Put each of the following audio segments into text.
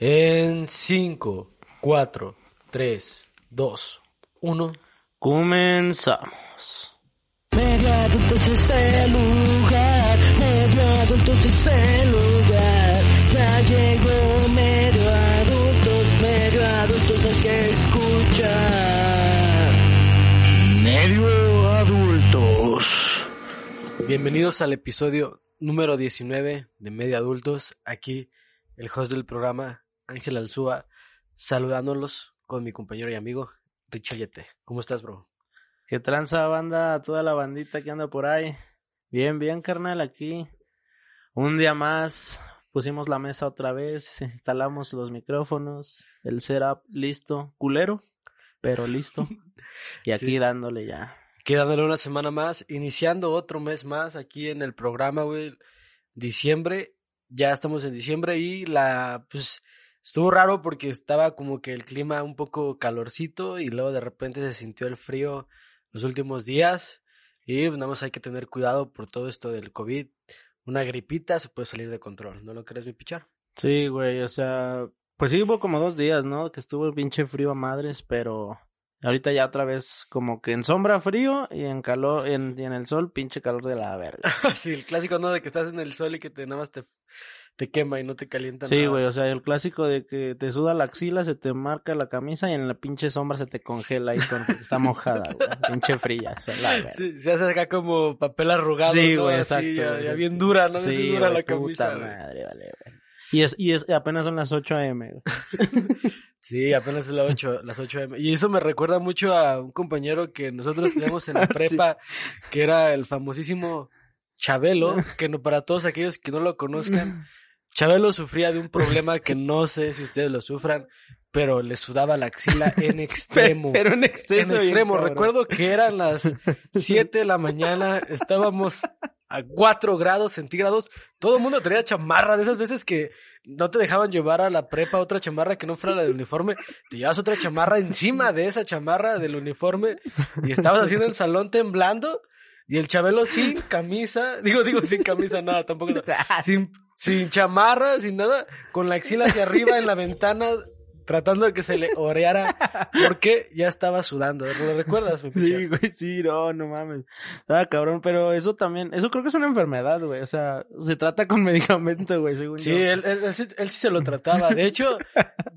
En 5, 4, 3, 2, 1. Comenzamos. Medio adultos es el lugar, medio adultos es el lugar. Ya llegó medio adultos, medio adultos hay que escuchar. Medio adultos. Bienvenidos al episodio número 19 de Medio Adultos. Aquí el host del programa, Ángel Alzúa, saludándolos con mi compañero y amigo, Richard Yete. ¿Cómo estás, bro? ¿Qué tranza banda? Toda la bandita que anda por ahí. Bien, bien, carnal, aquí. Un día más. Pusimos la mesa otra vez. Instalamos los micrófonos. El setup listo. Culero, pero listo. Y aquí Sí. dándole ya. Aquí dándole una semana más, iniciando otro mes más aquí en el programa, güey. Diciembre, ya estamos en diciembre y la, pues, estuvo raro porque estaba como que el clima un poco calorcito y luego de repente se sintió el frío los últimos días y pues, nada más hay que tener cuidado por todo esto del COVID. Una gripita se puede salir de control, ¿no lo crees, mi pichar? Sí, güey, o sea, pues sí hubo como dos días, ¿no? Que estuvo el pinche frío a madres, pero ahorita ya otra vez como que en sombra frío y en calor, en, y en el sol pinche calor de la verga. sí, el clásico, ¿no? De que estás en el sol y que te nada más te, te quema y no te calienta Sí, nada. güey, o sea, el clásico de que te suda la axila, se te marca la camisa y en la pinche sombra se te congela con porque está mojada, güey. pinche fría, o sea, la. Sí, se hace acá como papel arrugado. Sí, ¿no? güey, Así, exacto, Ya, bien dura, ¿no? Sí, Bien dura la camisa. puta madre, vale, güey. Y es, y es, apenas son las 8 am. Sí, apenas es la 8, las 8 am. Y eso me recuerda mucho a un compañero que nosotros teníamos en la Sí. prepa, que era el famosísimo Chabelo, que no, para todos aquellos que no lo conozcan, Chabelo sufría de un problema que no sé si ustedes lo sufran, pero le sudaba la axila en extremo. Pero en exceso. en extremo. Recuerdo que eran las 7 de la mañana, estábamos a 4 grados centígrados, todo el mundo tenía chamarra, de esas veces que no te dejaban llevar a la prepa otra chamarra que no fuera la del uniforme, te llevas otra chamarra encima de esa chamarra del uniforme y estabas haciendo el salón temblando y el Chabelo sin camisa, digo, digo sin camisa, nada, tampoco, sin, sin chamarra, sin nada, con la axila hacia arriba en la ventana tratando de que se le oreara porque ya estaba sudando. ¿Lo recuerdas, mi Sí, güey, sí, no, no mames. Estaba cabrón, pero eso también, eso creo que es una enfermedad, güey. O sea, se trata con medicamento, güey, según Sí, yo. él, él, él sí, él sí se lo trataba. De hecho,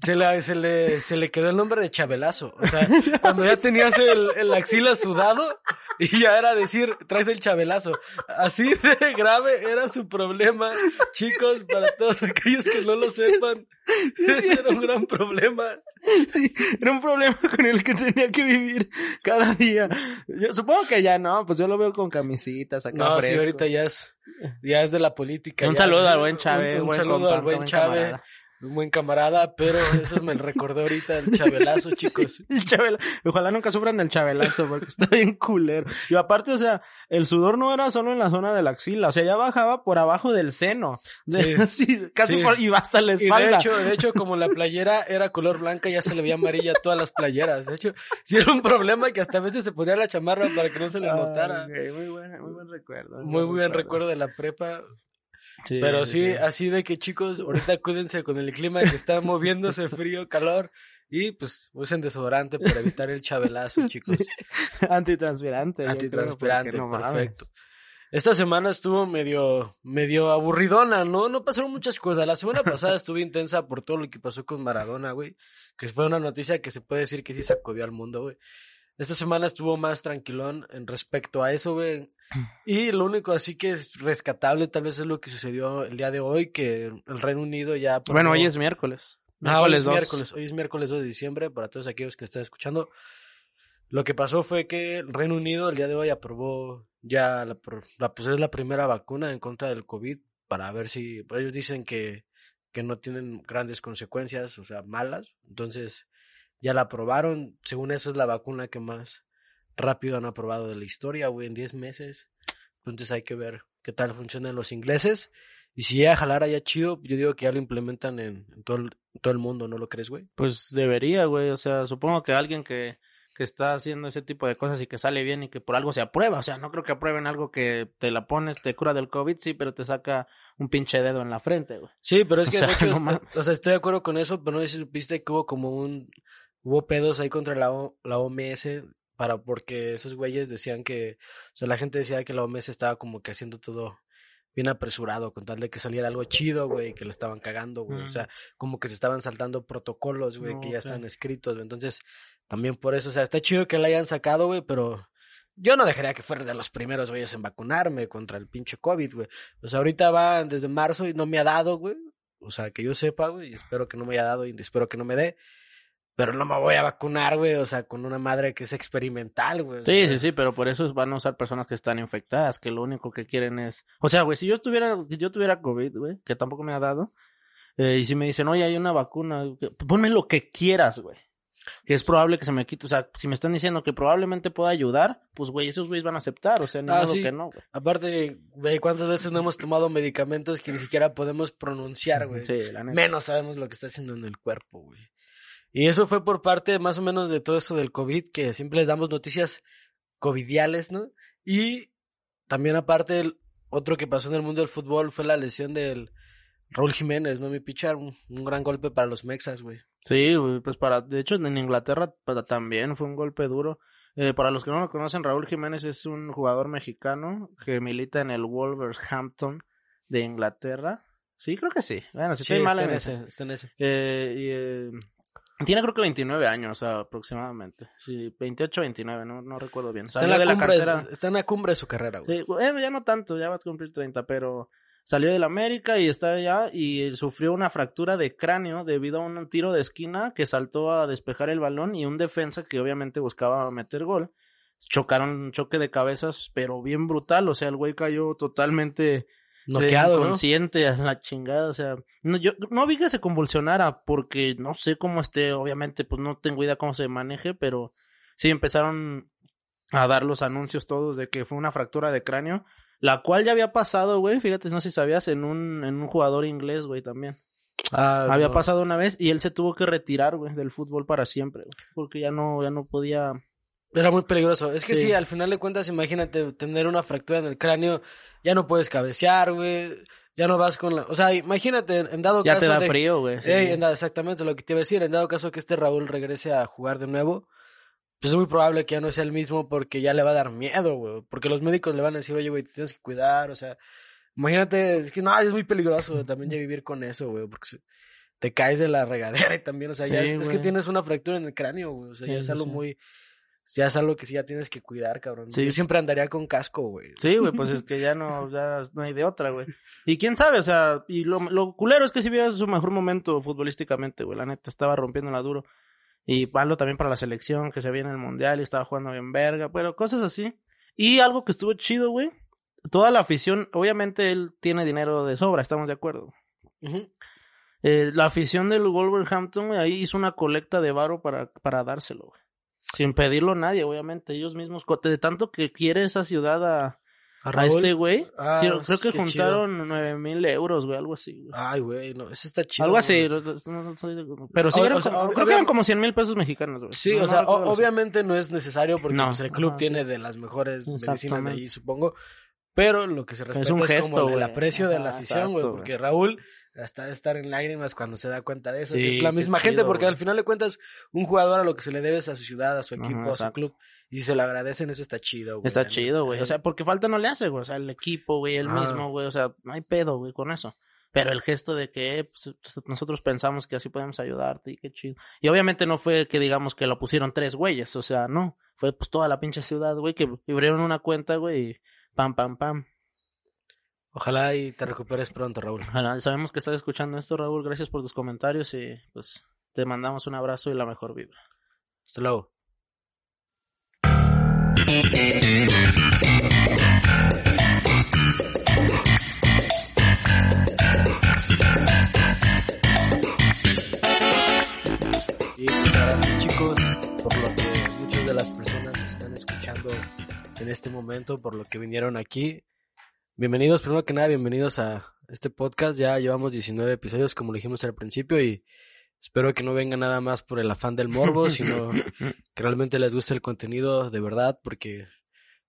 se le, se, le, se le quedó el nombre de Chabelazo. O sea, cuando ya tenías el, el axila sudado y ya era decir, traes el Chabelazo. Así de grave era su problema. Chicos, para todos aquellos que no lo sepan, ese era un gran problema. Sí, era un problema con el que tenía que vivir cada día. Yo supongo que ya no, pues yo lo veo con camisitas acá No, sí, fresco. ahorita ya es, ya es de la política. Un ya. saludo al buen Chávez, Un, un buen saludo compa, al buen Chávez. Un buen camarada, pero eso me recordó ahorita el Chabelazo, chicos. El chabela- Ojalá nunca sufran del chabelazo porque está bien culero. Y aparte, o sea, el sudor no era solo en la zona de la axila, o sea, ya bajaba por abajo del seno. De- Sí. casi Sí. por, y hasta la Y espalda. de hecho, de hecho, como la playera era color blanca, ya se le veía amarilla a todas las playeras. De hecho, sí era un problema que hasta a veces se ponía la chamarra para que no se le Ah, notara. muy, buen, muy buen recuerdo. Muy buen recuerdo de la prepa. Sí, Pero sí, así de que chicos, ahorita cuídense con el clima que está moviéndose frío, calor. Y pues usen desodorante para evitar el chabelazo, chicos. Antitranspirante. Antitranspirante, no mames. perfecto. Esta semana estuvo medio, medio aburridona, ¿no? No pasaron muchas cosas. La semana pasada estuvo intensa por todo lo que pasó con Maradona, güey. Que fue una noticia que se puede decir que sí sacudió al mundo, güey. Esta semana estuvo más tranquilón en respecto a eso, güey. Y lo único así que es rescatable tal vez es lo que sucedió el día de hoy, que el Reino Unido ya... aprobó- Bueno, hoy es miércoles. Ah, hoy es dos. miércoles. Hoy es miércoles 2 de diciembre para todos aquellos que están escuchando. Lo que pasó fue que el Reino Unido el día de hoy aprobó ya la, la, pues es la primera vacuna en contra del COVID para ver si ellos dicen que que no tienen grandes consecuencias, o sea, malas. Entonces, ya la aprobaron. Según eso, es la vacuna que más rápido han aprobado de la historia, güey, en 10 meses. Entonces, hay que ver qué tal funcionan los ingleses. Y si llega a jalar allá chido, yo digo que ya lo implementan en, en todo, el, en todo el mundo, ¿no lo crees, güey? Pues debería, güey. O sea, supongo que alguien que, que está haciendo ese tipo de cosas y que sale bien y que por algo se aprueba. O sea, no creo que aprueben algo que te la pones, te cura del COVID, sí, pero te saca un pinche dedo en la frente, güey. Sí, pero es O que sea, de hecho, no est- mames. o sea, estoy de acuerdo con eso, pero no sé si supiste que hubo como un hubo pedos ahí contra la, O- la OMS para porque esos güeyes decían que, o sea, la gente decía que la OMS estaba como que haciendo todo bien apresurado con tal de que saliera algo chido, güey, que le estaban cagando, güey, o Mm. sea, como que se estaban saltando protocolos, güey, que ya están escritos, güey. entonces también por eso, o sea, está chido que la hayan sacado, güey, pero yo no dejaría que fuera de los primeros güeyes en vacunarme contra el pinche COVID, güey. O sea, ahorita va desde marzo y no me ha dado, güey. O sea, que yo sepa, güey, y espero que no me haya dado y espero que no me dé. Pero no me voy a vacunar, güey, o sea, con una madre que es experimental, güey. Sí, sí, sí, pero por eso van a usar personas que están infectadas, que lo único que quieren es... O sea, güey, si yo estuviera, si yo tuviera COVID, güey, que tampoco me ha dado, eh, y si me dicen, oye, hay una vacuna, ponme lo que quieras, güey. Que es probable que se me quite, o sea, si me están diciendo que probablemente pueda ayudar, pues, güey, esos güeyes van a aceptar, o sea, ni Ah, modo sí. que no, güey. Aparte, güey, ¿cuántas veces no hemos tomado medicamentos que ni siquiera podemos pronunciar, güey? Sí, la neta. menos sabemos lo que está haciendo en el cuerpo, güey. Y eso fue por parte más o menos de todo esto del COVID, que siempre les damos noticias covidiales, ¿no? Y también aparte, el otro que pasó en el mundo del fútbol fue la lesión del Raúl Jiménez, ¿no? Mi pichar, un, un gran golpe para los Mexas, güey. Sí, güey, pues para, de hecho en Inglaterra para- también fue un golpe duro. Eh, para los que no lo conocen, Raúl Jiménez es un jugador mexicano que milita en el Wolverhampton de Inglaterra. Sí, creo que sí. Bueno, si Sí, estoy mal está en en ese. ese, está en ese. Eh, y, eh, tiene creo que 29 años aproximadamente. Sí, 28, 29, no, no recuerdo bien. Está Salió en, de la la cumbre, cantera. está en la cumbre de su carrera, güey. Sí, bueno, ya no tanto, ya va a cumplir 30, pero salió del América y está allá y sufrió una fractura de cráneo debido a un tiro de esquina que saltó a despejar el balón y un defensa que obviamente buscaba meter gol. Chocaron un choque de cabezas, pero bien brutal, o sea, el güey cayó totalmente Noqueado, ¿no? inconsciente a la chingada, o sea, no, yo no vi que se convulsionara porque no sé cómo esté, obviamente, pues no tengo idea cómo se maneje, pero sí empezaron a dar los anuncios todos de que fue una fractura de cráneo, la cual ya había pasado, güey, fíjate, no sé si sabías, en un, en un jugador inglés, güey, también. Ah, había no. pasado una vez y él se tuvo que retirar, güey, del fútbol para siempre, güey, porque ya no, ya no podía... Era muy peligroso. Es que sí. Sí. al final de cuentas, imagínate tener una fractura en el cráneo, ya no puedes cabecear, güey. Ya no vas con la. O sea, imagínate, en dado Ya caso. te da de- frío, güey. sí. Ey, en dado- exactamente lo que te iba a decir. En dado caso que este Raúl regrese a jugar de nuevo, pues es muy probable que ya no sea el mismo porque ya le va a dar miedo, güey. Porque los médicos le van a decir, oye, güey, te tienes que cuidar. O sea, imagínate, es que no, es muy peligroso también ya vivir con eso, güey. Porque te caes de la regadera y también, o sea, ya es, es que tienes una fractura en el cráneo, güey. O sea, Sí, ya es algo sí. muy. Ya es algo que sí ya tienes que cuidar, cabrón. Sí. Yo siempre andaría con casco, güey. Sí, güey, pues es que ya no, ya no hay de otra, güey. Y quién sabe, o sea, y lo, lo culero es que sí vio su mejor momento futbolísticamente, güey. La neta estaba rompiéndola duro. Y malo también para la selección, que se viene el mundial y estaba jugando bien verga, pero cosas así. Y algo que estuvo chido, güey. Toda la afición, obviamente él tiene dinero de sobra, estamos de acuerdo. Eh, la afición del Wolverhampton, güey, ahí hizo una colecta de varo para, para dárselo, güey. Sin pedirlo a nadie, obviamente, ellos mismos, de tanto que quiere esa ciudad a, ¿A este güey. Ah, sí, creo que juntaron nueve mil euros, güey, algo así. güey. Ay, güey, no, eso está chido. algo así, no- no- no pero sí, O- eran o sea, como- ob- creo que eran como cien mil pesos mexicanos, güey. Sí, o sea, obviamente no es necesario porque pues, el club tiene sí. de las mejores medicinas de ahí, supongo. Pero lo que se respeta es, un gesto, como el güey. aprecio de la afición, güey. Porque Raúl hasta de estar en lágrimas cuando se da cuenta de eso. Sí, es la misma chido, gente, porque al final de cuentas, un jugador a lo que se le debe es a su ciudad, a su Ajá, equipo, a su club. Y si se lo agradecen, eso está chido, güey. Está chido, güey. O sea, porque falta no le hace, güey. O sea, el equipo, güey, el Ah. mismo, güey. O sea, no hay pedo, güey, con eso. Pero el gesto de que eh, pues, nosotros pensamos que así podemos ayudarte y qué chido. Y obviamente no fue que digamos que lo pusieron tres güeyes, o sea, no. Fue pues toda la pinche ciudad, güey, que abrieron una cuenta, güey, y Pam, pam, pam. Ojalá y te recuperes pronto, Raúl. Sabemos que estás escuchando esto, Raúl. Gracias por tus comentarios y pues te mandamos un abrazo y la mejor vibra. Hasta luego. Y pues, gracias chicos por lo que muchas de las personas están escuchando este momento, por lo que vinieron aquí. Bienvenidos, primero que nada, bienvenidos a este podcast. Ya llevamos 19 episodios, como dijimos al principio, y espero que no venga nada más por el afán del morbo, sino que realmente les guste el contenido de verdad, porque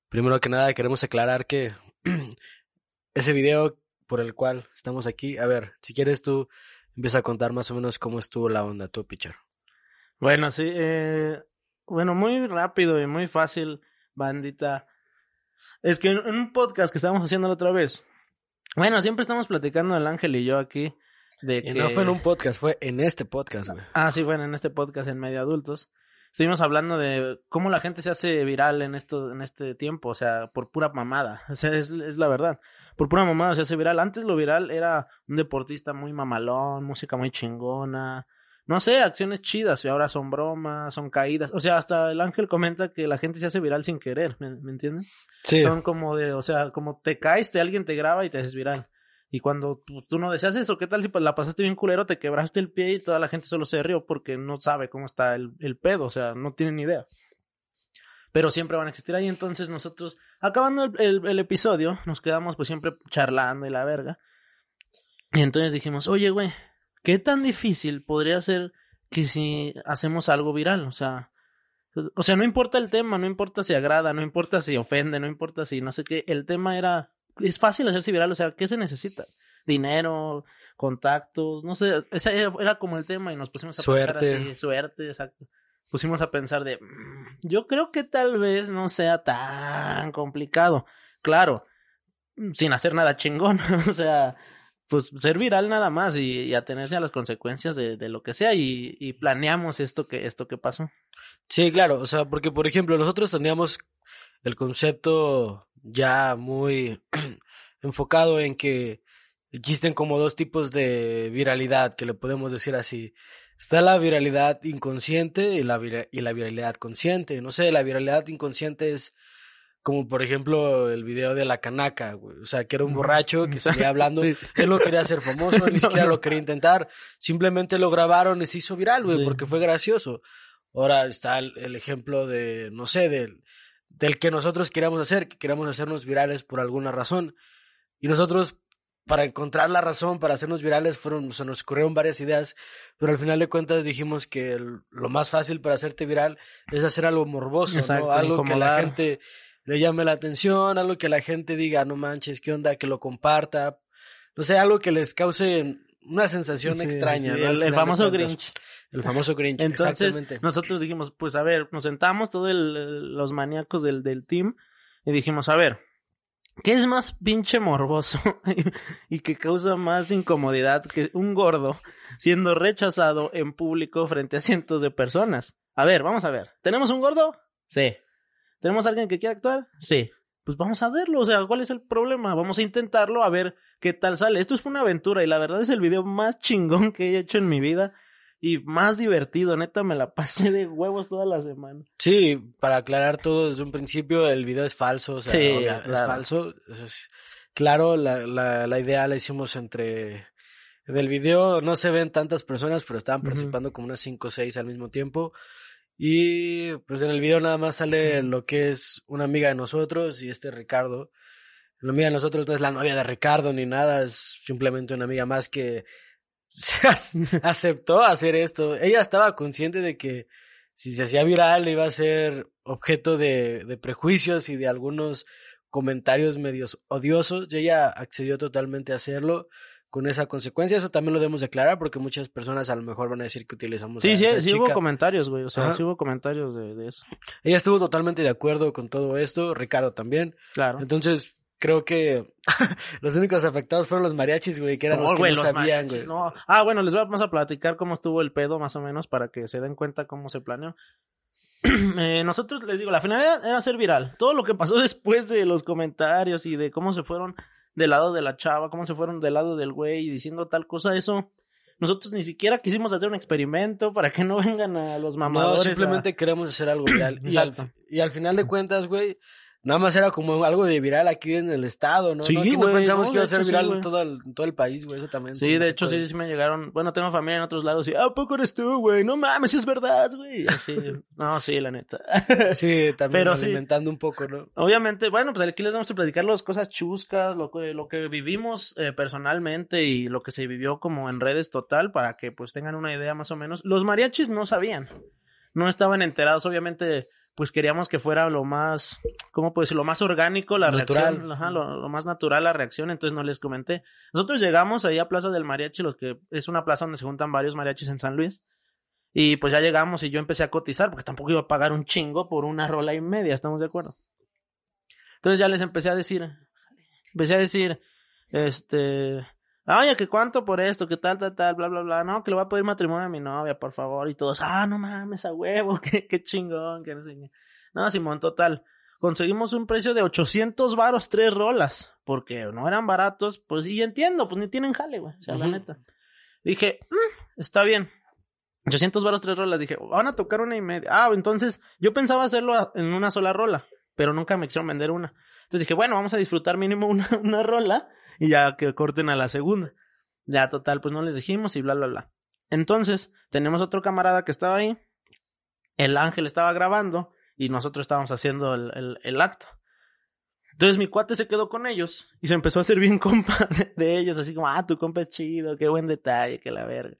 primero que nada queremos aclarar que ese video por el cual estamos aquí, a ver, si quieres tú empieza a contar más o menos cómo estuvo la onda, tu Pichar. Bueno, sí, eh, bueno, muy rápido y muy fácil, bandita. Es que en un podcast que estábamos haciendo la otra vez, bueno, siempre estamos platicando el Ángel y yo aquí de Y que... no fue en un podcast, fue en este podcast, güey. Ah, sí, bueno, en este podcast en Medio Adultos. Estuvimos hablando de cómo la gente se hace viral en esto, en este tiempo, o sea, por pura mamada. O sea, es, es la verdad. Por pura mamada se hace viral. Antes lo viral era un deportista muy mamalón, música muy chingona. No sé, acciones chidas, y ahora son bromas, son caídas. O sea, hasta el ángel comenta que la gente se hace viral sin querer, ¿me, me entienden? Sí. Son como de, o sea, como te caes, te, alguien te graba y te haces viral. Y cuando tú, tú no deseas eso, ¿qué tal si pues, la pasaste bien culero, te quebraste el pie y toda la gente solo se rió porque no sabe cómo está el, el pedo, o sea, no tienen ni idea. Pero siempre van a existir ahí, entonces nosotros, acabando el, el- el episodio, nos quedamos pues siempre charlando y la verga. Y entonces dijimos, oye, güey, ¿qué tan difícil podría ser que si hacemos algo viral? O sea, o sea, no importa el tema, no importa si agrada, no importa si ofende, no importa si no sé qué, el tema era, es fácil hacerse viral, o sea, ¿qué se necesita? Dinero, contactos, no sé, ese era, como el tema y nos pusimos a Suerte. pensar así, suerte, exacto. Pusimos a pensar de, "Mm, yo creo que tal vez no sea tan complicado. Claro, sin hacer nada chingón, o sea, pues ser viral nada más y, atenerse a las consecuencias de, de lo que sea y, y planeamos esto que, esto que pasó. Sí, claro, o sea, porque por ejemplo, nosotros teníamos el concepto ya muy enfocado en que existen como dos tipos de viralidad, que le podemos decir así. Está la viralidad inconsciente y la, y la viralidad consciente. No sé, la viralidad inconsciente es como por ejemplo el video de la canaca, güey. O sea, que era un borracho que salía hablando. Sí. Él no quería ser famoso, ni No, siquiera no. lo quería intentar. Simplemente lo grabaron y se hizo viral, güey, Sí. porque fue gracioso. Ahora está el, el ejemplo de, no sé, del, del que nosotros queríamos hacer, que queríamos hacernos virales por alguna razón. Y nosotros, para encontrar la razón para hacernos virales, fueron, se nos ocurrieron varias ideas, pero al final de cuentas dijimos que el- lo más fácil para hacerte viral es hacer algo morboso, Exacto, ¿no? Algo que la gente le llame la atención, algo que la gente diga, no manches, ¿qué onda? Que lo comparta. No sé, algo que les cause una sensación Sí, extraña. sí, ¿no? El, famoso. Grinch. El famoso Grinch, Entonces, exactamente. nosotros dijimos, pues a ver, nos sentamos todos los maníacos del, del team y dijimos, a ver, ¿qué es más pinche morboso y que causa más incomodidad que un gordo siendo rechazado en público frente a cientos de personas? A ver, vamos a ver. ¿Tenemos un gordo? Sí. ¿Tenemos alguien que quiera actuar? Sí. Pues vamos a verlo, o sea, ¿cuál es el problema? Vamos a intentarlo a ver qué tal sale. Esto fue una aventura y la verdad es el video más chingón que he hecho en mi vida y más divertido, neta, me la pasé de huevos toda la semana. Sí, para aclarar todo desde un principio, el video es falso, o sea, Sí, obvia- es falso. Es- claro, la, la, la idea la hicimos entre... En el video no se ven tantas personas, pero estaban participando como unas 5 o 6 al mismo tiempo. Y pues en el video nada más sale lo que es una amiga de nosotros y este Ricardo. La amiga de nosotros no es la novia de Ricardo ni nada, es simplemente una amiga más que se ac- aceptó hacer esto. Ella estaba consciente de que si se hacía viral iba a ser objeto de, de prejuicios y de algunos comentarios medios odiosos y ella accedió totalmente a hacerlo con esa consecuencia. Eso también lo debemos declarar porque muchas personas a lo mejor van a decir que utilizamos Sí, a sí, esa sí hubo comentarios, güey, o sea, Ajá. sí hubo comentarios de, de eso. Ella estuvo totalmente de acuerdo con todo esto, Ricardo también. Claro. Entonces, creo que los únicos afectados fueron los mariachis, güey, que eran los que güey, no los sabían, güey. no. Ah, bueno, les vamos a platicar cómo estuvo el pedo más o menos para que se den cuenta cómo se planeó. Eh, nosotros les digo, la finalidad era hacer viral. Todo lo que pasó después de los comentarios y de cómo se fueron del lado de la chava, cómo se fueron del lado del güey diciendo tal cosa, eso nosotros ni siquiera quisimos hacer un experimento para que no vengan a los No, mamadores. a- simplemente queremos hacer algo viral. y, al, y al final de cuentas, güey, nada más era como algo de viral aquí en el estado, ¿no? Sí, no, aquí no pensamos no, que iba a ser hecho, viral en, todo el, en todo el país, güey, eso también. Sí, de hecho, puede. sí, sí me llegaron. Bueno, tengo familia en otros lados y, ¿a poco eres tú, güey? No mames, es verdad, güey. Así, no, sí, la neta. Sí, también Pero alimentando un poco, ¿no? Obviamente, bueno, pues aquí les vamos a platicar las cosas chuscas, lo que, lo que vivimos eh, personalmente y lo que se vivió como en redes total para que pues tengan una idea más o menos. Los mariachis no sabían, no estaban enterados, obviamente pues queríamos que fuera lo más, ¿cómo puedo decir? Lo más orgánico, la Natural. reacción, ajá, lo, lo más natural la reacción, entonces no les comenté. Nosotros llegamos ahí a Plaza del Mariachi, los que es una plaza donde se juntan varios mariachis en San Luis. Y pues ya llegamos y yo empecé a cotizar porque tampoco iba a pagar un chingo por una rola y media, ¿estamos de acuerdo? Entonces ya les empecé a decir, empecé a decir, este, oye, que cuánto por esto, que tal, tal, tal, bla, bla, bla, no, que le voy a pedir matrimonio a mi novia, por favor, y todos, ah, no mames, a huevo, qué, qué chingón, que no sé. No, Simón, total, conseguimos un precio de 800 varos, tres rolas, porque no eran baratos, pues, y entiendo, pues ni tienen jale, güey, o sea, la neta. Dije, "Mm, está bien, 800 varos, tres rolas. Dije, van a tocar una y media. Ah, entonces yo pensaba hacerlo en una sola rola, pero nunca me quisieron vender una. Entonces dije, bueno, vamos a disfrutar mínimo una, una rola y ya que corten a la segunda. Ya, total, pues no les dijimos y bla, bla, bla. Entonces, tenemos otro camarada que estaba ahí. El ángel estaba grabando y nosotros estábamos haciendo el, el, acto. Entonces mi cuate se quedó con ellos y se empezó a hacer bien compa de, ellos, así como, ah, tu compa es chido, qué buen detalle, que la verga.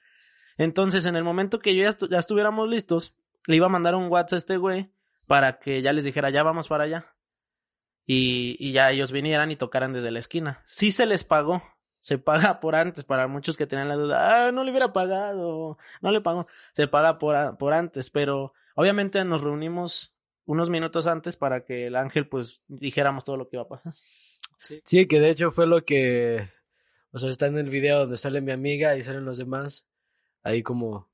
Entonces, en el momento que yo ya, ya estuviéramos listos, le iba a mandar un WhatsApp a este güey para que ya les dijera, ya vamos para allá. Y, y ya ellos vinieran y tocaran desde la esquina. Sí se les pagó. Se paga por antes, para muchos que tenían la duda, ah, no le hubiera pagado, no le pagó. Se paga por, por antes, pero obviamente nos reunimos unos minutos antes para que el ángel pues dijéramos todo lo que iba a pasar. Sí, que de hecho fue lo que, o sea, está en el video donde sale mi amiga y salen los demás, ahí como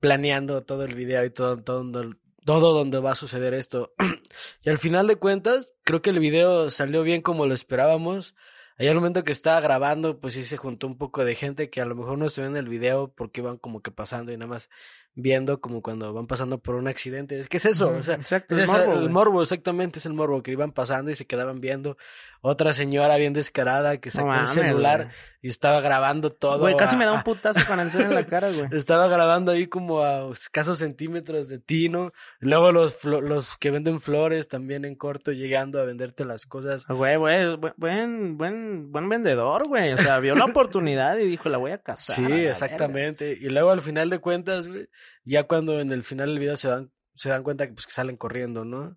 planeando todo el video y todo, todo, todo donde va a suceder esto. y al final de cuentas, creo que el video salió bien como lo esperábamos. Ahí al momento que estaba grabando, pues sí se juntó un poco de gente que a lo mejor no se ve en el video porque iban como que pasando y nada más viendo como cuando van pasando por un accidente. Es que es eso, o sea, Exacto, es morbo, el güey. morbo, exactamente, es el morbo, que iban pasando y se quedaban viendo. Otra señora bien descarada que sacó el celular güey. y estaba grabando todo. Güey, casi a- me da un putazo con el cel en la cara, güey. Estaba grabando ahí como a escasos centímetros de tino. Luego los, los que venden flores también en corto llegando a venderte las cosas. Güey, güey, bu- buen, buen, buen vendedor, güey. O sea, vio la oportunidad y dijo, la voy a casar. Sí, a exactamente. Y luego al final de cuentas, güey, ya cuando en el final del video se dan, se dan cuenta que pues que salen corriendo, ¿no?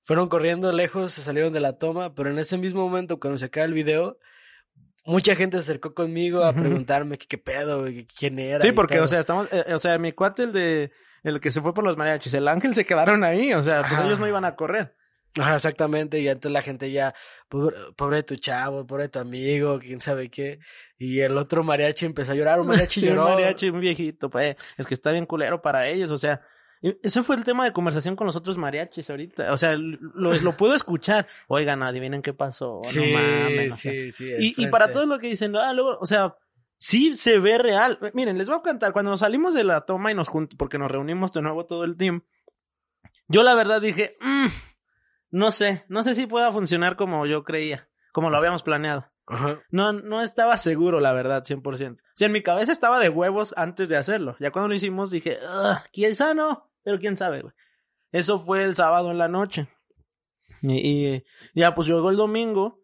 Fueron corriendo lejos, se salieron de la toma, pero en ese mismo momento, cuando se acaba el video, mucha gente se acercó conmigo a preguntarme qué pedo, quién era. Sí, porque, todo. o sea, estamos, eh, o sea, mi cuate, el de, el que se fue por los mariachis, el ángel se quedaron ahí, o sea, pues Ajá. ellos no iban a correr. Ajá, exactamente, y entonces la gente ya, pobre, pobre de tu chavo, pobre de tu amigo, quién sabe qué, y el otro mariachi empezó a llorar, un mariachi Sí, un lloró. mariachi, un viejito, pues, es que está bien culero para ellos, o sea, y ese fue el tema de conversación con los otros mariachis ahorita, o sea, lo, lo puedo escuchar, oigan, adivinen qué pasó, Sí, no mames, o sea. sí, sí. Y, para todos lo que dicen, ah, luego, o sea, sí se ve real. Miren, les voy a contar, cuando nos salimos de la toma y nos juntamos, porque nos reunimos de nuevo todo el team, yo la verdad dije, "Mm, no sé, no sé si pueda funcionar como yo creía, como lo habíamos planeado. Ajá. No, no estaba seguro, la verdad, 100%. Si en mi cabeza estaba de huevos antes de hacerlo. Ya cuando lo hicimos dije, "Ugh, quizá no, pero quién sabe, güey. Eso fue el sábado en la noche. Y, y ya, pues llegó el domingo.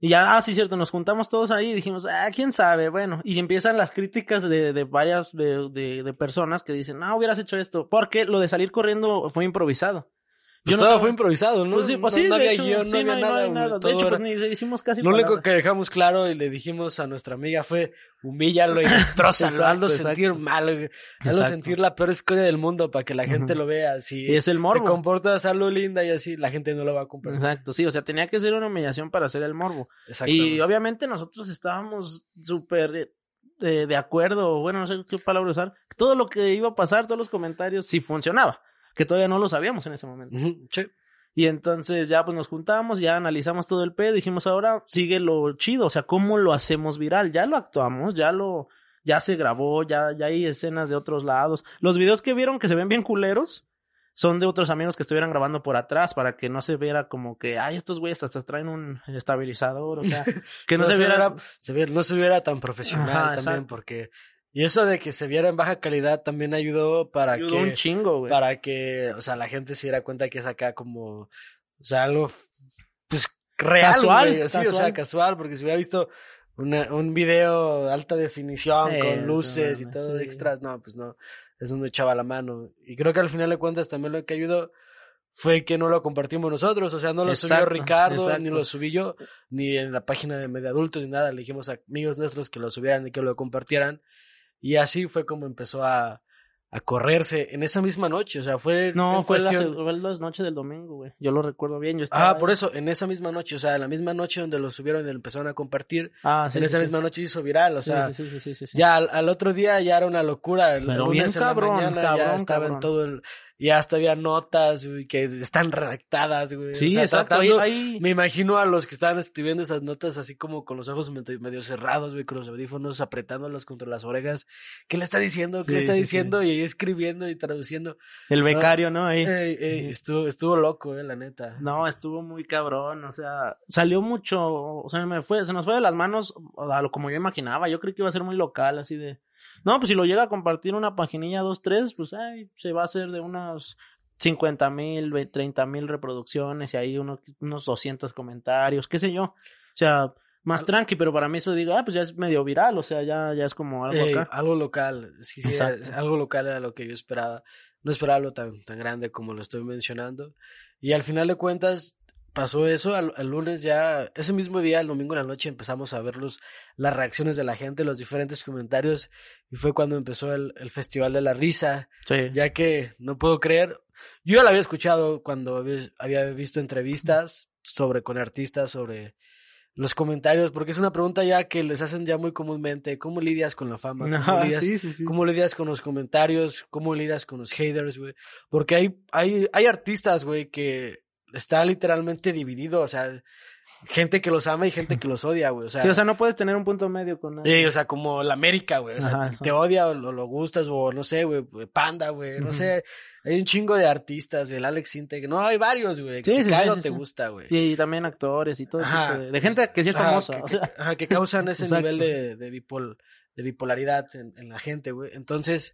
Y ya, ah, sí, cierto, nos juntamos todos ahí y dijimos, ah, quién sabe, bueno. Y empiezan las críticas de, de varias, de, de, de personas que dicen, no, hubieras hecho esto. Porque lo de salir corriendo fue improvisado. Pues no todo sab- fue improvisado, ¿no? Pues sí, pues no, sí, no había guion, no había nada. De hecho, pues ni hicimos casi Lo único que dejamos claro y le dijimos a nuestra amiga fue humíllalo y destrózalo, hazlo sentir mal, hazlo Exacto. sentir la peor escoria del mundo para que la gente lo vea. Si Y es el te morbo. comportas algo linda y así, la gente no lo va a comprar. Exacto, sí, o sea, tenía que ser una humillación para hacer el morbo. Y obviamente nosotros estábamos súper eh, de acuerdo, bueno, no sé qué palabra usar, todo lo que iba a pasar, todos los comentarios, sí funcionaba, que todavía no lo sabíamos en ese momento. Sí. Y entonces ya pues nos juntamos, ya analizamos todo el pedo, dijimos ahora sigue lo chido, o sea, ¿cómo lo hacemos viral? Ya lo actuamos, ya lo, ya se grabó, ya, ya hay escenas de otros lados. Los videos que vieron que se ven bien culeros, son de otros amigos que estuvieran grabando por atrás para que no se viera como que, ay, estos güeyes hasta traen un estabilizador, o sea, que no, se viera... se viera- no se viera tan profesional Ajá, también, exacto. porque... Y eso de que se viera en baja calidad también ayudó para ayudó que... un chingo, güey. para que, o sea, la gente se diera cuenta que es acá como, o sea, algo, pues, real, Casual, güey, sí, o sea, casual. casual, porque si hubiera visto una, un video de alta definición, Sí, con eso, luces y todo sí. extras, no, pues no, es donde echaba la mano. Y creo que al final de cuentas también lo que ayudó fue que no lo compartimos nosotros, o sea, no lo subió Ricardo, exacto. ni lo subí yo, ni en la página de Media Adultos, ni nada, le dijimos a amigos nuestros que lo subieran y que lo compartieran, y así fue como empezó a, a correrse en esa misma noche, o sea, fue No, fue, la, cuestión... fue las noches del domingo, güey. Yo lo recuerdo bien. Yo estaba Ah, por eso, en esa misma noche, o sea, en la misma noche donde lo subieron y lo empezaron a compartir, Ah, sí, en sí, esa sí. misma noche hizo viral, o sea, ya al, al otro día ya era una locura, el Pero lunes bien en la cabrón, mañana ya cabrón, estaba en todo el, ya hasta había notas, güey, que están redactadas, güey, Sí, o sea, exacto. Ahí, tratando- ahí- me imagino a los que estaban escribiendo esas notas así como con los ojos medio, cerrados, güey, con los audífonos apretándolos contra las orejas. ¿Qué le está diciendo? ¿Qué le está sí, diciendo? Y ahí escribiendo y traduciendo. el becario, ¿no? Ahí. Ey, ey, estuvo, estuvo loco, eh, la neta. No, estuvo muy cabrón, o sea, salió mucho, o sea, me fue, se nos fue de las manos a lo como yo imaginaba, yo creí que iba a ser muy local, así de, no, pues si lo llega a compartir una paginilla, dos, tres, pues ay, se va a hacer de unos 50 mil, 30 mil reproducciones y ahí uno- unos 200 comentarios, qué sé yo, o sea, más tranqui, pero para mí eso digo, ah, pues ya es medio viral, o sea, ya, ya es como algo Ey, acá. algo local, sí, sí, algo local era lo que yo esperaba. No esperaba algo tan, tan grande como lo estoy mencionando. Y al final de cuentas, pasó eso. Al, al lunes ya, ese mismo día, el domingo en la noche, empezamos a ver los, las reacciones de la gente, los diferentes comentarios. Y fue cuando empezó el, el Festival de la Risa. Sí. Ya que no puedo creer. Yo ya la había escuchado cuando había- visto entrevistas sobre con artistas sobre los comentarios, porque es una pregunta ya que les hacen ya muy comúnmente. ¿Cómo lidias con la fama? ¿Cómo, lidias, sí, sí, sí. cómo lidias con los comentarios? ¿Cómo lidias con los haters, güey? Porque hay, hay, hay artistas, güey, que está literalmente dividido, o sea, gente que los ama y gente que los odia, güey. O sea, Sí, o sea, no puedes tener un punto medio con nadie. Sí, o sea, como la América, güey. O sea, Ajá, te, odia o lo, lo gustas, o no sé, güey, Panda, güey. No sé. Hay un chingo de artistas, güey, el Alex Integ. No, hay varios, güey. Sí, que sí, cae sí, o sí, te gusta, güey. Y también actores y todo Ajá. tipo de, de gente que sí es Ajá, famosa. que, o sea. que- ajá, que causan ese nivel de, de, bipol- de bipolaridad en, en la gente, güey. Entonces,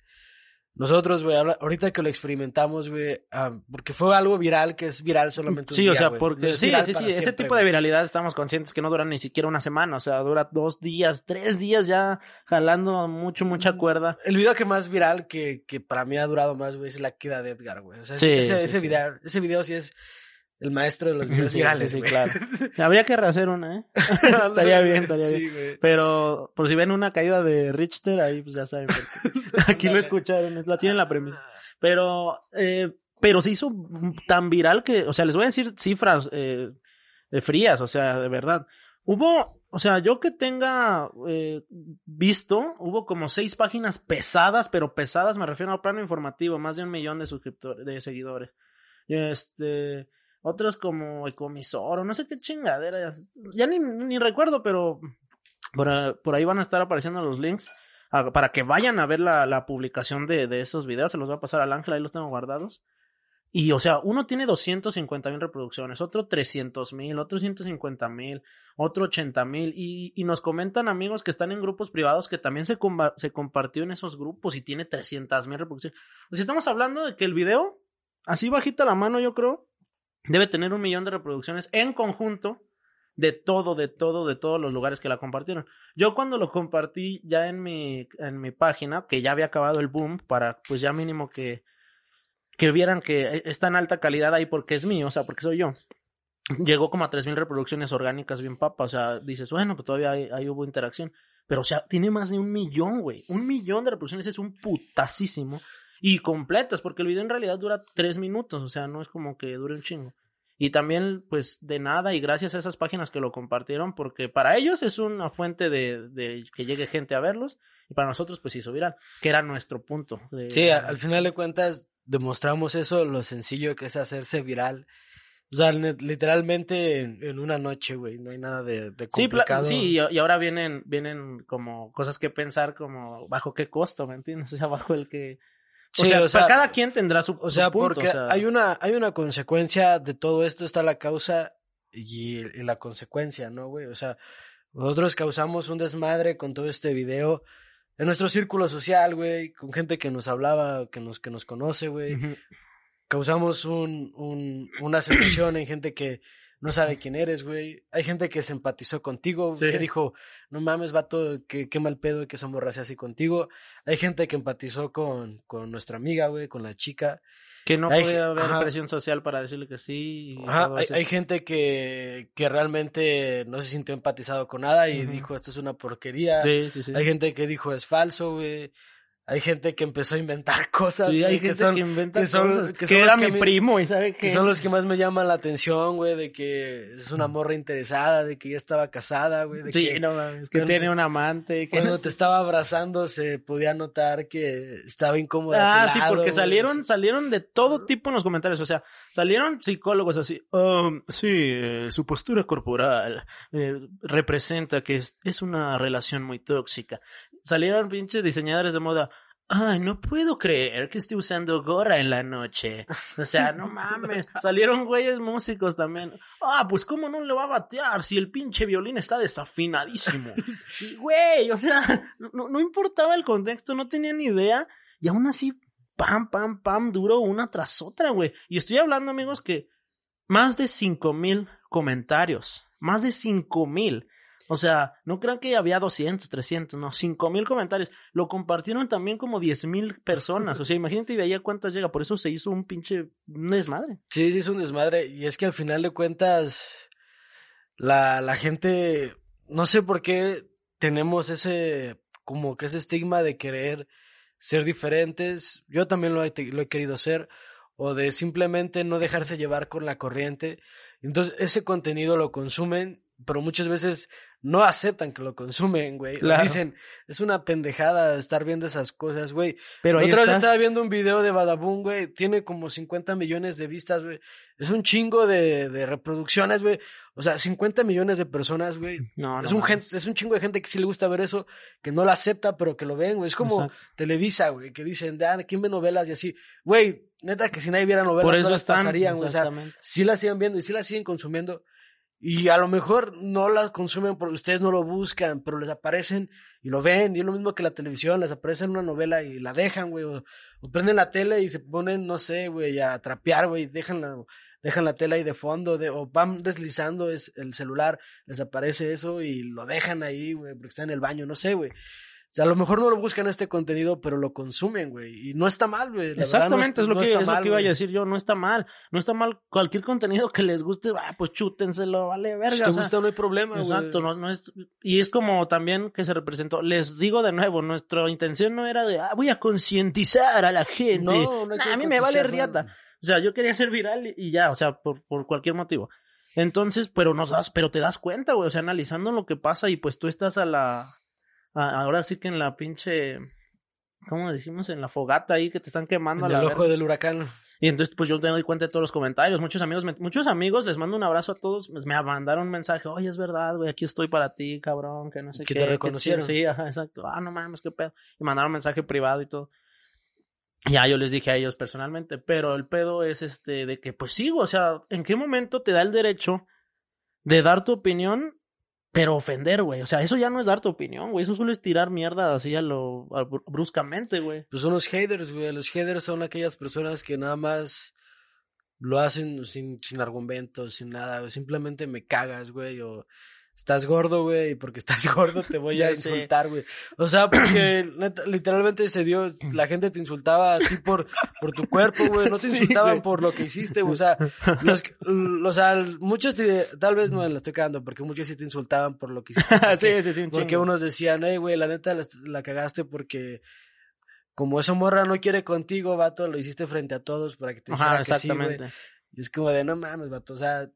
nosotros, güey, ahorita que lo experimentamos, güey, ah, porque fue algo viral, que es viral solamente un Sí, día, o sea, porque No sí, sí, sí, ese siempre, tipo de viralidad estamos conscientes que no dura ni siquiera una semana, o sea, dura dos días, tres días ya jalando mucho, mucha cuerda. El video que más viral que, que para mí ha durado más, güey, es la queda de Edgar, güey. O sea, Sí, ese, sí, ese, sí. video, ese video sí es el maestro de los videos virales, sí, claro. Habría que rehacer una, ¿eh? estaría bien, estaría bien. Güey. Pero por si ven una caída de Richter, ahí pues ya saben. Aquí lo escucharon, la tienen la premisa. Pero, eh, pero se hizo tan viral que, o sea, les voy a decir cifras eh, eh, frías, o sea, de verdad. Hubo, o sea, yo que tenga eh, visto, hubo como seis páginas pesadas, pero pesadas, me refiero a plano informativo, más de un millón de suscriptores, de seguidores. Este, otras como Ecomisor, o no sé qué chingadera, ya, ni, ni recuerdo, pero por, por ahí van a estar apareciendo los links a- para que vayan a ver la, la publicación de, de esos videos, se los va a pasar al ángel, ahí los tengo guardados. Y, o sea, uno tiene 250 mil reproducciones, otro 300 mil, otro 150 mil, otro 80 mil. Y, y nos comentan amigos que están en grupos privados que también se, se compartió en esos grupos y tiene 300 mil reproducciones. O sea, estamos hablando de que el video, así bajita la mano, yo creo, debe tener un millón de reproducciones en conjunto de todo, de todo, de todos los lugares que la compartieron. Yo cuando lo compartí ya en mi, en mi página, que ya había acabado el boom, para pues ya mínimo que, que vieran que está en alta calidad ahí porque es mío, o sea, porque soy yo. Llegó como a 3.000 reproducciones orgánicas bien papa, o sea, dices, bueno, pues todavía ahí, hubo interacción. Pero, o sea, tiene más de un millón, güey. Un millón de reproducciones es un putasísimo. Y completas, porque el video en realidad dura tres minutos, o sea, no es como que dure un chingo. Y también, pues, de nada, y gracias a esas páginas que lo compartieron, porque para ellos es una fuente de, de que llegue gente a verlos, y para nosotros, pues, hizo viral, que era nuestro punto. de- Sí, al final de cuentas demostramos eso, lo sencillo que es hacerse viral. O sea, literalmente en, una noche, güey, no hay nada de, de Sí, complicado. sí, y, y ahora vienen, vienen como cosas que pensar, como bajo qué costo, ¿me entiendes? O sea, bajo el que, O Sí, sea, o sea, cada quien tendrá su, O sea, su punto, porque o sea, hay una, hay una consecuencia de todo esto, está la causa y, y la consecuencia, ¿no, güey? O sea, nosotros causamos un desmadre con todo este video en nuestro círculo social, güey, con gente que nos hablaba, que nos, que nos conoce, güey. Causamos un, un, una sensación en gente que no sabe quién eres, güey. Hay gente que se empatizó contigo, Sí. que dijo, no mames, vato, qué, qué mal pedo que esa morra así contigo. Hay gente que empatizó con, con nuestra amiga, güey, con la chica. Que no Hay- podía haber ajá. presión social para decirle que sí. y Ajá, hay, gente que, que realmente no se sintió empatizado con nada y dijo, esto es una porquería. Sí, sí, sí. Hay gente que dijo, es falso, güey. Hay gente que empezó a inventar cosas. Sí, hay que son- que inventa que son- cosas. que son los era que mi a mí- primo y sabe que... que son los que más me llaman la atención, güey, de que es una morra interesada, de que ya estaba casada, güey, de Sí, que no mames, que cuando tiene te- un amante. Que... cuando te estaba abrazando se podía notar que estaba incómoda. Ah, sí, porque güey. salieron, salieron de todo tipo en los comentarios. O sea, salieron psicólogos así. "Um, sí, eh, su postura corporal eh, representa que es, es una relación muy tóxica. Salieron pinches diseñadores de moda. Ay, no puedo creer que esté usando gorra en la noche. O sea, no mames. Salieron güeyes músicos también. Ah, pues cómo no le va a batear si el pinche violín está desafinadísimo. Sí, güey, o sea, no, no importaba el contexto, no tenía ni idea. Y aún así, pam, pam, pam, duro una tras otra, güey. Y estoy hablando, amigos, que más de cinco mil comentarios. Más de cinco mil. O sea, no crean que había 200, 300, no, cinco mil comentarios. Lo compartieron también como diez mil personas. O sea, imagínate de ahí a cuántas llega. Por eso se hizo un pinche un desmadre. Sí, sí, es un desmadre. Y es que al final de cuentas, la, la gente, no sé por qué tenemos ese, como que ese estigma de querer ser diferentes. Yo también lo he, lo he querido ser. O de simplemente no dejarse llevar con la corriente. Entonces, ese contenido lo consumen, pero muchas veces no aceptan que lo consumen, güey. Claro. Dicen, es una pendejada estar viendo esas cosas, güey. Pero otra vez estaba viendo un video de Badabun, güey. Tiene como 50 millones de vistas, güey. Es un chingo de, de reproducciones, güey. O sea, 50 millones de personas, güey. No, es, no un gen- mames. es un chingo de gente que sí le gusta ver eso, que no lo acepta, pero que lo ven, güey. Es como Exacto. Televisa, güey, que dicen, ah, ¿quién ve novelas? Y así. Güey, neta que si nadie viera novelas Por no eso las están. pasarían, güey. O sea, sí las siguen viendo y sí las siguen consumiendo. Y a lo mejor no las consumen porque ustedes no lo buscan, pero les aparecen y lo ven. Y es lo mismo que la televisión, les aparece en una novela y la dejan, güey. O, prenden la tele y se ponen, no sé, güey, a trapear, güey. Dejan la, dejan la tele ahí de fondo, de, o van deslizando es, el celular, les aparece eso y lo dejan ahí, güey, porque está en el baño, no sé, güey. O sea, a lo mejor no lo buscan este contenido, pero lo consumen, güey. Y no está mal, güey. la verdad, no Exactamente, es lo no que, es lo que iba a decir yo, no está mal, no está mal cualquier contenido que les guste, ah, pues chútenselo, vale verga. Si te o sea, gusta, no hay problema, güey. Exacto, no, no es, y es como también que se representó, les digo de nuevo, nuestra intención no era de, ah, voy a concientizar a la gente, No, no hay que Nah, a mí me vale riata, o sea, yo quería ser viral y, ya, o sea, por, por cualquier motivo. Entonces, pero nos das, pero te das cuenta, güey, o sea, analizando lo que pasa y pues tú estás a la, ahora sí que en la pinche, ¿cómo decimos? En la fogata ahí que te están quemando a En la el ojo del huracán. Y entonces, pues yo me doy cuenta de todos los comentarios. Muchos amigos, me- muchos amigos, les mando un abrazo a todos. pues, Me mandaron un mensaje. Oye, es verdad, güey, aquí estoy para ti, cabrón, que no sé Que qué. te qué reconocieron. chido". Sí, ajá, exacto. Ah, no mames, qué pedo. Y mandaron mensaje privado y todo. Ya yo les dije a ellos personalmente, pero el pedo es este de que pues sí, o sea, ¿en qué momento te da el derecho de dar tu opinión, pero ofender, güey? O sea, eso ya no es dar tu opinión, güey, eso solo es tirar mierda así a lo bruscamente, güey. Pues son los haters, güey. Los haters son aquellas personas que nada más lo hacen sin, sin argumentos, sin nada. güey. Simplemente me cagas, güey. O estás gordo, güey. Y porque estás gordo te voy a insultar, güey. O sea, porque neta, literalmente se dio. La gente te insultaba a ti por, por tu cuerpo, güey. No te Sí, insultaban por lo que hiciste, güey. O sea, los, que- o sea, muchos te- tal vez no me la estoy cagando porque muchos sí te insultaban por lo que hiciste. porque- sí, sí, sí, porque unos decían, hey, güey, la neta la, la cagaste porque como esa morra no quiere contigo, vato, lo hiciste frente a todos para que te dijera Ajá, que sí, güey. exactamente. y es como de, no mames, vato, o sea,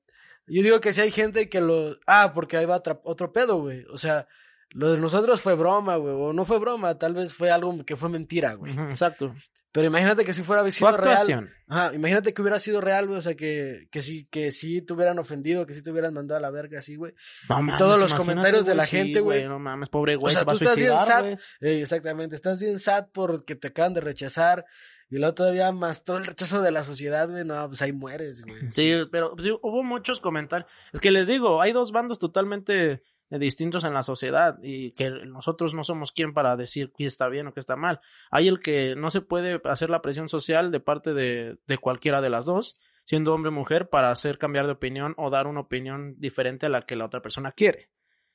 yo digo que si hay gente que lo... Ah, porque ahí va otra- otro pedo, güey. O sea, lo de nosotros fue broma, güey, o no fue broma, tal vez fue algo que fue mentira, güey. Exacto. Pero imagínate que si fuera Fue sido real... Ajá, imagínate que hubiera sido real, güey, o sea, que, que sí, que sí te hubieran ofendido, que sí te hubieran mandado a la verga, así, güey. No Y mames, todos los comentarios de la sí, gente, güey. No mames, pobre güey, O sea, se va a tú estás bien sad. Ey, exactamente, estás bien sad porque te acaban de rechazar Y luego todavía más todo el rechazo de la sociedad, güey, no, pues ahí mueres, güey. Sí, pero sí, hubo muchos comentarios. Es que les digo, hay dos bandos totalmente eh, distintos en la sociedad y que nosotros no somos quien para decir qué está bien o qué está mal. Hay el que no se puede hacer la presión social de parte de, de cualquiera de las dos, siendo hombre o mujer, para hacer cambiar de opinión o dar una opinión diferente a la que la otra persona quiere.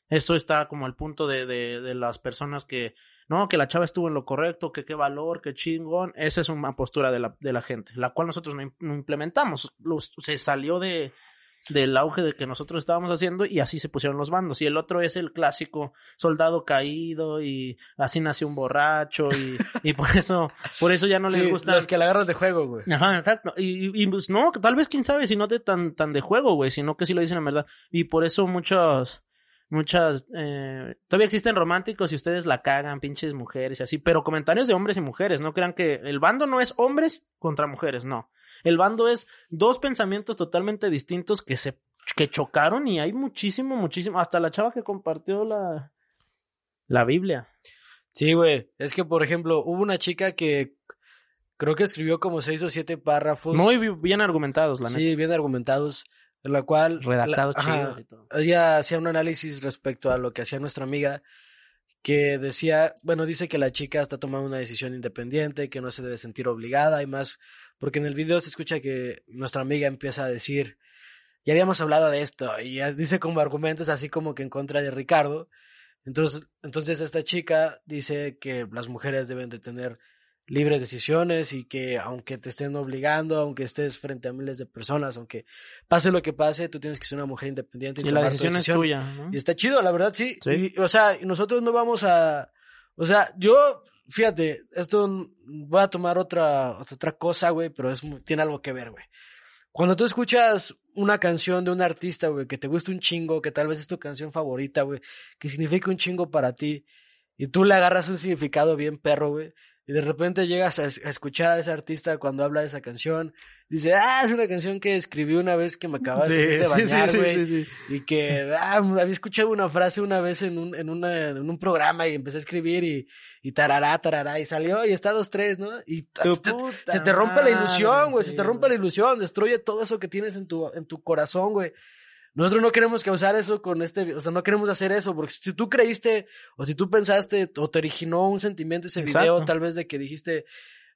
Esto está como el punto de, de las personas que no, que la chava estuvo en lo correcto, que qué valor, qué chingón. Esa es una postura de la, de la gente, la cual nosotros no, no implementamos. Los- se salió de del auge de que nosotros estábamos haciendo y así se pusieron los bandos. Y el otro es el clásico soldado caído y así nació un borracho y, y por eso por eso ya no les Sí, gusta. los que la agarran de juego, güey. Ajá, exacto. Y, y, y, pues no, tal vez quién sabe si no de tan, tan de juego, güey, sino que sí lo dicen la verdad. Y por eso muchos, muchas, eh, todavía existen románticos y ustedes la cagan, pinches mujeres y así, pero comentarios de hombres y mujeres, no crean que el bando no es hombres contra mujeres, no. El bando es dos pensamientos totalmente distintos que se, que chocaron y hay muchísimo, muchísimo, hasta la chava que compartió la, la Biblia. Sí, güey. Es que, por ejemplo, hubo una chica que creo que escribió como seis o siete párrafos. Muy bi- bien argumentados, la Pues Sí, neta. bien argumentados. En la cual. Redactados la- ajá, chidos y todo. Ella hacía un análisis respecto a lo que hacía nuestra amiga. Que decía, bueno, dice que la chica está tomando una decisión independiente, que no se debe sentir obligada y más. Porque en el video se escucha que nuestra amiga empieza a decir, ya habíamos hablado de esto, y dice como argumentos así como que en contra de Ricardo. Entonces, entonces esta chica dice que las mujeres deben de tener libres decisiones y que aunque te estén obligando, aunque estés frente a miles de personas, aunque pase lo que pase, tú tienes que ser una mujer independiente y, Y la tu decisión es tuya, ¿no? Y está chido, la verdad, sí. Sí. Y, o sea, nosotros no vamos a... O sea, yo, fíjate, esto voy a tomar otra, otra cosa, güey, pero es, tiene algo que ver, güey. Cuando tú escuchas una canción de un artista, güey, que te gusta un chingo, que tal vez es tu canción favorita, güey, que significa un chingo para ti, y tú le agarras un significado bien perro, güey, y de repente llegas a, es- a escuchar a ese artista cuando habla de esa canción, dice, ah, es una canción que escribí una vez que me acababa de salir de bañar, güey, y que ah, había escuchado una frase una vez en un, en, una, en un programa y empecé a escribir y, y tarará, tarará, y salió y está dos, tres, ¿no? Y se te, puta se te rompe la ilusión, güey, se sí, te rompe la ilusión, destruye todo eso que tienes en tu, en tu corazón, güey. Nosotros no queremos causar eso con este, o sea, no queremos hacer eso, porque si tú creíste, o si tú pensaste, o te originó un sentimiento ese video, tal vez de que dijiste,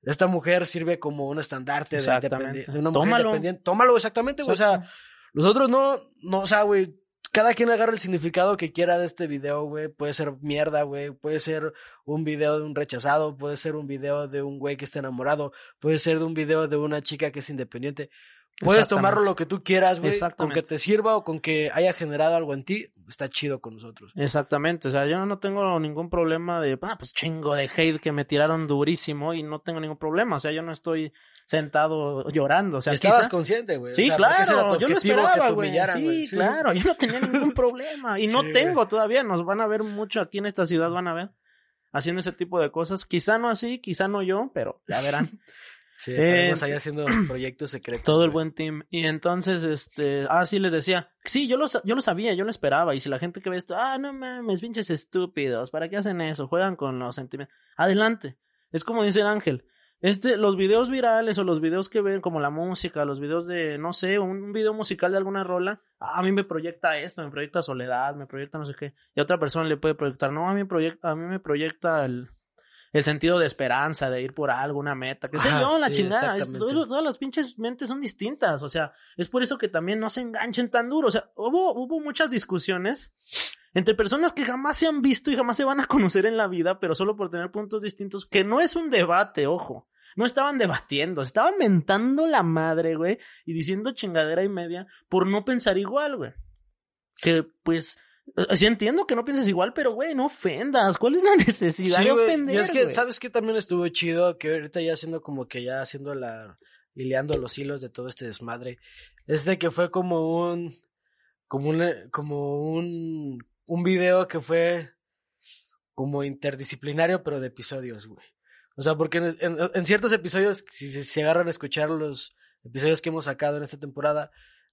esta mujer sirve como un estandarte de, una mujer Tómalo. independiente. Tómalo, exactamente, güey. O sea, nosotros no, no, o sea, güey, cada quien agarra el significado que quiera de este video, güey. Puede ser mierda, güey. Puede ser un video de un rechazado. Puede ser un video de un güey que está enamorado. Puede ser de un video de una chica que es independiente. Puedes tomarlo lo que tú quieras, güey. Con que te sirva o con que haya generado algo en ti, está chido con nosotros. Exactamente, o sea, yo no tengo ningún problema de, ah, pues chingo de hate que me tiraron durísimo y no tengo ningún problema, o sea, yo no estoy sentado llorando, o sea, Estabas quizá- consciente, güey. Sí, O sea, claro, yo objetivo, esperaba, que te güey. Sí, güey. claro, yo no tenía ningún problema y no Sí, tengo todavía, nos van a ver mucho aquí en esta ciudad, van a ver haciendo ese tipo de cosas, quizá no así, quizá no yo, pero ya verán. Sí, Eh, estaremos ahí haciendo proyectos secretos. Todo el buen team. Y entonces, este, ah, sí les decía, sí, yo lo, yo lo sabía, yo lo esperaba. Y si la gente que ve esto, ah, no mames, pinches estúpidos, ¿para qué hacen eso? Juegan con los sentimientos. Adelante. Es como dice el ángel. Este, los videos virales o los videos que ven, como la música, los videos de, no sé, un, un video musical de alguna rola, ah, a mí me proyecta esto, me proyecta soledad, me proyecta no sé qué. Y a otra persona le puede proyectar, no, a mí, proyecta, a mí me proyecta el, el sentido de esperanza, de ir por algo, una meta, que sé Ajá, yo, la sí, chingada. Es- todo- todas las pinches mentes son distintas, o sea, es por eso que también no se enganchen tan duro, o sea, hubo, hubo muchas discusiones entre personas que jamás se han visto y jamás se van a conocer en la vida, pero solo por tener puntos distintos, que no es un debate, ojo. No estaban debatiendo, estaban mentando la madre, güey, y diciendo chingadera y media por no pensar igual, güey. Que, pues, sí entiendo que no pienses igual, pero, güey, no ofendas. ¿Cuál es la necesidad Sí, de ofender, Y es que? ¿sabes qué también estuvo chido? Que ahorita ya haciendo como que ya haciendo la. hileando los hilos de todo este desmadre. Es de que fue como un. como un. como un. un video que fue. como interdisciplinario, pero de episodios, güey. O sea, porque en, en- en ciertos episodios, si se si agarran a escuchar los episodios que hemos sacado en esta temporada,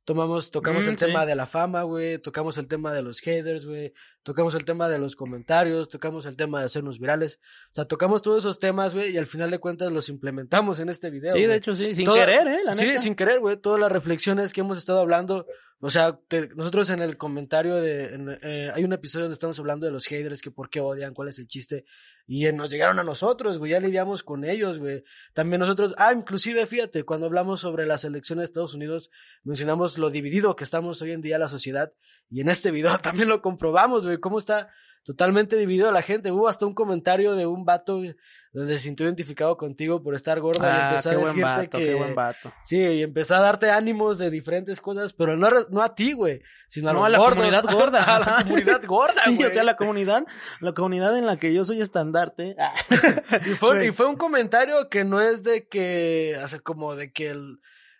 Tomamos, tocamos Mm, el tema de la fama, güey, tocamos el tema de los haters, güey, tocamos el tema de los comentarios, tocamos el tema de hacernos virales. O sea, tocamos todos esos temas, güey, y al final de cuentas los implementamos en este video. Sí, de hecho, sí, sin Toda- querer, ¿eh? La sí, neta. sin querer, güey. Todas las reflexiones que hemos estado hablando. O sea, te- nosotros en el comentario de. en- eh, hay un episodio donde estamos hablando de los haters, que por qué odian, cuál es el chiste. Y eh, nos llegaron a nosotros, güey. Ya lidiamos con ellos, güey. También nosotros. Ah, inclusive, fíjate, cuando hablamos sobre las elecciones de Estados Unidos, mencionamos lo dividido que estamos hoy en día la sociedad. Y en este video también lo comprobamos, güey. Cómo está totalmente dividido la gente. Hubo hasta un comentario de un vato donde se sintió identificado contigo por estar gorda y Ah, empezó qué a buen decirte vato, que. qué buen vato. Sí, y empezó a darte ánimos de diferentes cosas, pero no, no a ti, güey, sino a No, los a la gordos. comunidad gorda. a la comunidad gorda, Sí, güey. o sea, la comunidad, la comunidad en la que yo soy estandarte. Ah. y, fue, güey. y fue un comentario que no es de que, o sea, como de que el-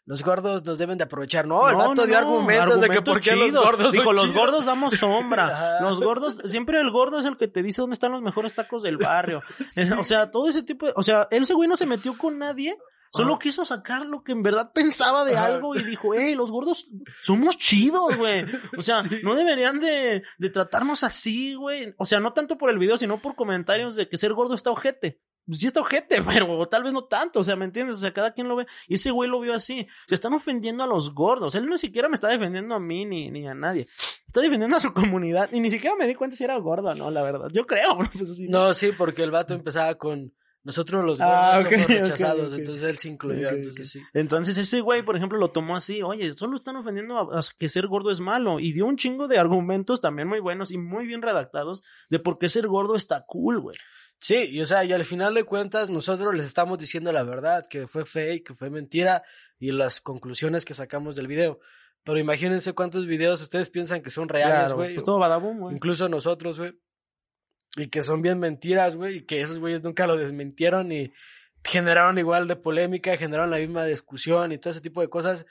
los gordos nos deben de aprovechar. No, el vato no, dio argumentos, de que por qué los gordos Dijo, los chidos". gordos damos sombra. Los gordos, siempre el gordo es el que te dice dónde están los mejores tacos del barrio. O sea, todo ese tipo de, o sea, él ese güey no se metió con nadie. Solo quiso sacar lo que en verdad pensaba de algo y dijo, hey, los gordos somos chidos, güey. O sea, no deberían de, de tratarnos así, güey. O sea, no tanto por el video, sino por comentarios de que ser gordo está ojete. Pues sí está ojete, pero tal vez no tanto, o sea, ¿me entiendes? O sea, cada quien lo ve. Y ese güey lo vio así. Se están ofendiendo a los gordos. Él ni siquiera me está defendiendo a mí ni, ni a nadie. Está defendiendo a su comunidad. Y ni siquiera me di cuenta si era gordo o no, la verdad. Yo creo, pues sí. No, sí, porque el vato empezaba con nosotros los gordos Ah, ok, somos ok, rechazados, entonces él se incluyó, entonces sí. Entonces ese güey, por ejemplo, lo tomó así, oye, solo están ofendiendo a, a que ser gordo es malo. Y dio un chingo de argumentos también muy buenos y muy bien redactados de por qué ser gordo está cool, güey. Sí, y o sea, y al final de cuentas nosotros les estamos diciendo la verdad, que fue fake, que fue mentira y las conclusiones que sacamos del video. Pero imagínense cuántos videos ustedes piensan que son reales, Claro, güey. Pues todo badabum, güey. Incluso nosotros, güey. Y que son bien mentiras, güey. Y que esos güeyes nunca lo desmentieron y generaron igual de polémica, generaron la misma discusión y todo ese tipo de cosas.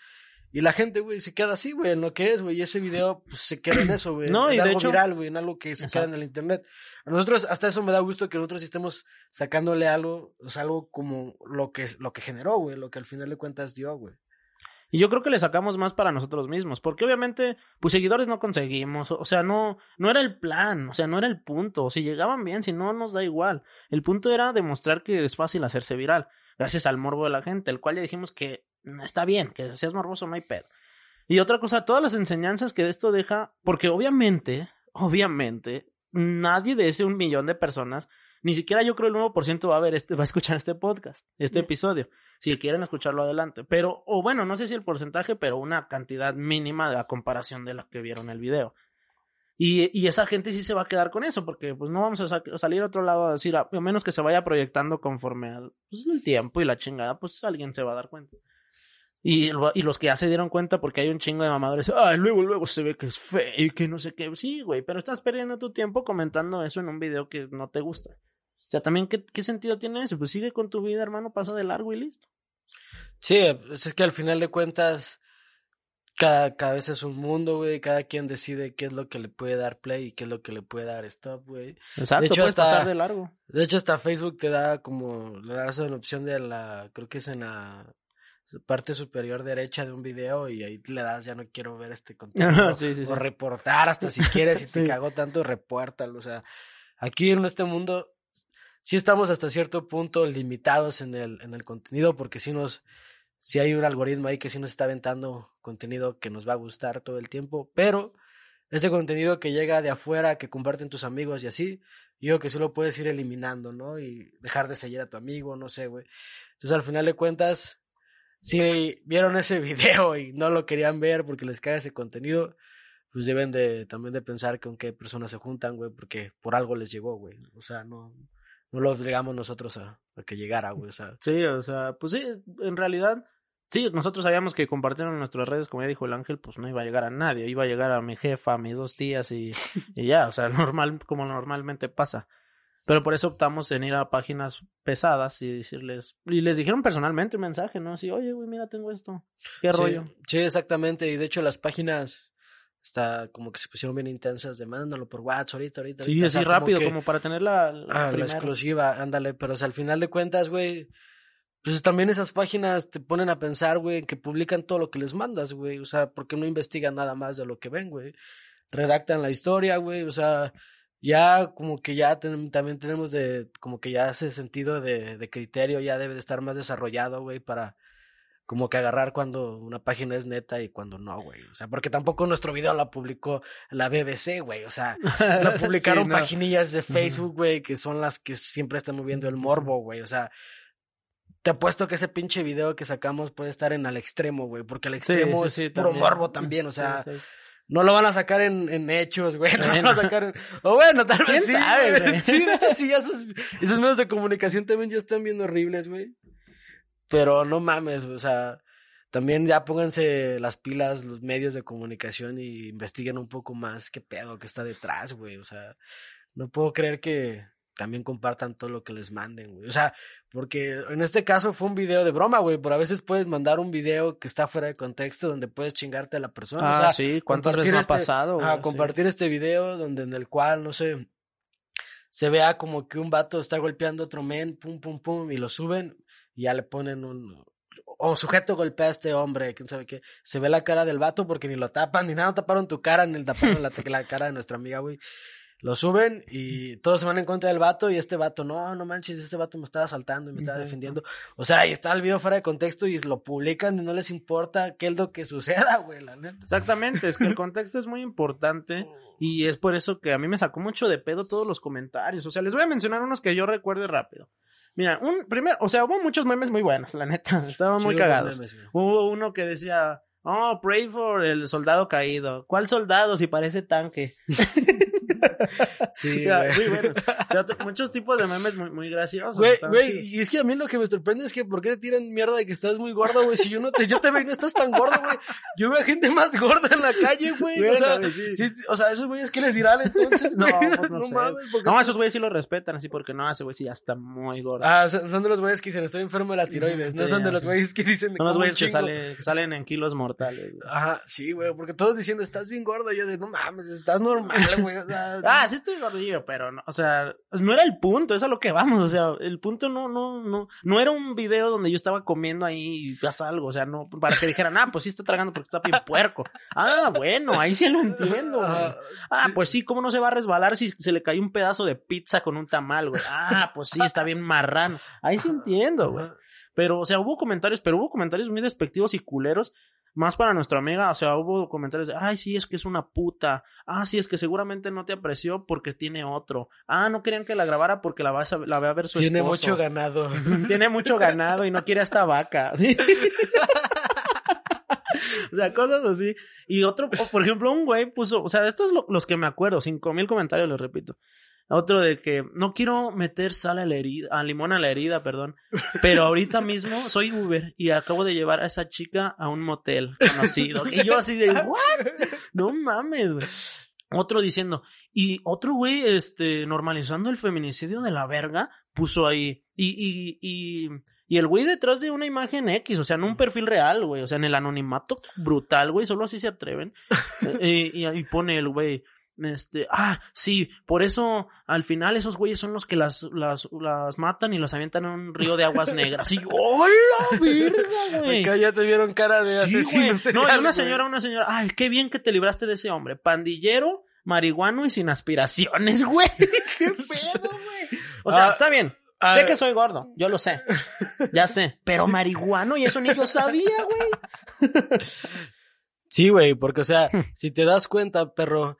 Y la gente, güey, se queda así, güey, en lo que es, güey. Y ese video, pues, se queda en eso, güey. No, en y de algo hecho- viral, güey, en algo que se queda en el internet. A nosotros, hasta eso me da gusto que nosotros estemos sacándole algo, o sea, algo como lo que, lo que generó, güey, lo que al final de cuentas dio, güey. Y yo creo que le sacamos más para nosotros mismos, porque obviamente, pues seguidores no conseguimos, o sea, no, no era el plan, o sea, no era el punto, si llegaban bien, si no, nos da igual. El punto era demostrar que es fácil hacerse viral, gracias al morbo de la gente, el cual ya dijimos que está bien, que seas morboso, no hay pedo. Y otra cosa, todas las enseñanzas que esto deja, porque obviamente, obviamente, nadie de ese un millón de personas, ni siquiera yo creo el 9% va a ver este, va a escuchar este podcast, este episodio. Si quieren escucharlo adelante. Pero, o bueno, no sé si el porcentaje, pero una cantidad mínima de la comparación de la que vieron el video. Y, y esa gente sí se va a quedar con eso, porque pues no vamos a sa- salir a otro lado a decir, a, a menos que se vaya proyectando conforme al pues, el tiempo y la chingada, pues alguien se va a dar cuenta. Y, lo- y los que ya se dieron cuenta, porque hay un chingo de mamadores, ay, luego, luego se ve que es feo y que no sé qué. Sí, güey, pero estás perdiendo tu tiempo comentando eso en un video que no te gusta. O sea, también, ¿qué, qué sentido tiene eso? Pues sigue con tu vida, hermano, pasa de largo y listo. Sí, pues es que al final de cuentas, cada, cada vez es un mundo, güey. Cada quien decide qué es lo que le puede dar play y qué es lo que le puede dar stop, güey. Exacto, hecho, puedes hasta- pasar de largo. De hecho, hasta Facebook te da como, le das una opción de la, creo que es en la parte superior derecha de un video y ahí le das, ya no quiero ver este contenido. sí, sí, sí. O reportar hasta si quieres, si te cagó tanto, repórtalo. O sea, aquí en este mundo sí estamos hasta cierto punto limitados en el, en el contenido porque sí nos, sí hay un algoritmo ahí que sí nos está aventando contenido que nos va a gustar todo el tiempo, pero ese contenido que llega de afuera, que comparten tus amigos y así, yo que sí lo puedes ir eliminando, ¿no? Y dejar de seguir a tu amigo, no sé, güey. Entonces al final de cuentas, si vieron ese video y no lo querían ver porque les cae ese contenido, pues deben de también de pensar con qué personas se juntan, güey, porque por algo les llegó, güey. O sea, no, no lo obligamos nosotros a, a que llegara, güey. O sea, Sí, o sea, pues sí, en realidad, sí, nosotros sabíamos que compartieron nuestras redes, como ya dijo el ángel, pues no iba a llegar a nadie, iba a llegar a mi jefa, a mis dos tías y, y ya, o sea, normal, como normalmente pasa. Pero por eso optamos en ir a páginas pesadas y decirles, y les dijeron personalmente un mensaje, ¿no? Así, oye, güey, mira, tengo esto, qué sí, rollo. Sí, exactamente. Y de hecho las páginas está como que se pusieron bien intensas de mándalo por WhatsApp ahorita, ahorita. Sí, ahorita", o así como rápido, que- como para tener la, la Ah, la exclusiva, ándale, pero o sea, al final de cuentas, güey, pues también esas páginas te ponen a pensar, güey, que publican todo lo que les mandas, güey. O sea, porque no investigan nada más de lo que ven, güey. Redactan la historia, güey. O sea, ya como que ya ten- también tenemos de, como que ya ese sentido de, de criterio ya debe de estar más desarrollado, güey, para como que agarrar cuando una página es neta y cuando no, güey. O sea, porque tampoco nuestro video la publicó la BBC, güey. O sea, lo publicaron Sí, no. paginillas de Facebook, güey, que son las que siempre están moviendo el morbo, güey. O sea, te apuesto que ese pinche video que sacamos puede estar en al extremo, güey, porque al extremo sí, es puro también. morbo también, o sea. No lo van a sacar en, en hechos, güey, no lo van a sacar en... O bueno, tal ¿Quién vez sí, sabe, güey. Sí, de hecho sí, esos, esos medios de comunicación también ya están bien horribles, güey. Pero no mames, güey, o sea, también ya pónganse las pilas los medios de comunicación y investiguen un poco más qué pedo que está detrás, güey. O sea, no puedo creer que también compartan todo lo que les manden, güey. O sea, porque en este caso fue un video de broma, güey, pero a veces puedes mandar un video que está fuera de contexto donde puedes chingarte a la persona. Ah, o sea, sí, ¿cuántas veces me ha este- pasado? güey? Sí. compartir este video donde en el cual, no sé, se vea como que un vato está golpeando a otro men, pum, pum, pum, y lo suben y ya le ponen un... O sujeto golpea a este hombre, quién sabe qué. Se ve la cara del vato porque ni lo tapan, ni nada, no taparon tu cara, ni taparon la, la cara de nuestra amiga, güey. Lo suben y todos se van en contra del vato y este vato, no, no manches, este vato me estaba asaltando y me estaba defendiendo. O sea, y está el video fuera de contexto y lo publican y no les importa qué es lo que suceda, güey, la neta. Exactamente, es que el contexto es muy importante y es por eso que a mí me sacó mucho de pedo todos los comentarios. O sea, les voy a mencionar unos que yo recuerde rápido. Mira, un primero, o sea, hubo muchos memes muy buenos, la neta, estaban muy cagados. memes. Hubo uno que decía, oh, pray for el soldado caído. ¿Cuál soldado si parece tanque? Sí, Ya, güey. muy bueno. O sea, muchos tipos de memes muy, muy graciosos. Güey, güey, y es que a mí lo que me sorprende es que ¿por qué te tiran mierda de que estás muy gordo, güey? Si yo no te, yo te veo y no estás tan gordo, güey. Yo veo a gente más gorda en la calle, güey. o sea, Bueno, sí. sí, sí, o sea, esos güeyes, ¿qué les dirán entonces, No, pues no sé. mames, No, esos güeyes sí lo respetan, así porque no, ese güey sí ya está muy gordo. Ah, son, son de los güeyes que dicen, estoy enfermo de la tiroides. No son de los güeyes que dicen, Son los "Como un güeyes que, chingo". sale- que salen en kilos mortales. Güey. Ajá, sí, güey, porque todos diciendo, estás bien gordo. Y yo de, no mames, estás normal, güey. O sea, Ah, sí estoy gordillo, pero no, o sea, no era el punto, es a lo que vamos, o sea, el punto no, no, no, no era un video donde yo estaba comiendo ahí y pasa algo, o sea, no, para que dijeran, ah, pues sí está tragando porque está bien puerco. Ah, bueno, ahí sí lo entiendo, güey. Ah, sí. pues sí, ¿cómo no se va a resbalar si se le cayó un pedazo de pizza con un tamal, güey? Ah, pues sí, está bien marrano. Ahí sí entiendo, güey. Pero, o sea, hubo comentarios, pero hubo comentarios muy despectivos y culeros. Más para nuestra amiga, o sea, hubo comentarios de, ay, sí, es que es una puta. Ah, sí, es que seguramente no te apreció porque tiene otro. Ah, no querían que la grabara porque la, vas a, la va a ver su Tiene esposo. mucho ganado. Tiene mucho ganado y no quiere a esta vaca. o sea, cosas así. Y otro, por ejemplo, un güey puso, o sea, estos lo- los que me acuerdo, cinco mil comentarios, les repito. Otro de que no quiero meter sal a la herida, a limón a la herida, perdón. Pero ahorita mismo soy Uber y acabo de llevar a esa chica a un motel conocido. Y yo así de, ¿what? No mames, güey. Otro diciendo, y otro güey, este, normalizando el feminicidio de la verga, puso ahí, y, y, y, y el güey detrás de una imagen X, o sea, no un perfil real, güey, o sea, en el anonimato brutal, güey, solo así se atreven. Eh, y ahí pone el güey, este, ah, sí, por eso al final esos güeyes son los que las, las, las matan y las avientan en un río de aguas negras. Y yo, ¡hola, verga, güey! Acá ya te vieron cara de Sí, asesino. No, y una güey. señora, una señora, ay, qué bien que te libraste de ese hombre. Pandillero, marihuano y sin aspiraciones, güey. qué pedo, güey. O sea, Ah, está bien. ah, sé que soy gordo, yo lo sé. Ya sé. Pero marihuano y eso ni yo sabía, güey. Sí, güey, porque, o sea, Hmm. si te das cuenta, perro,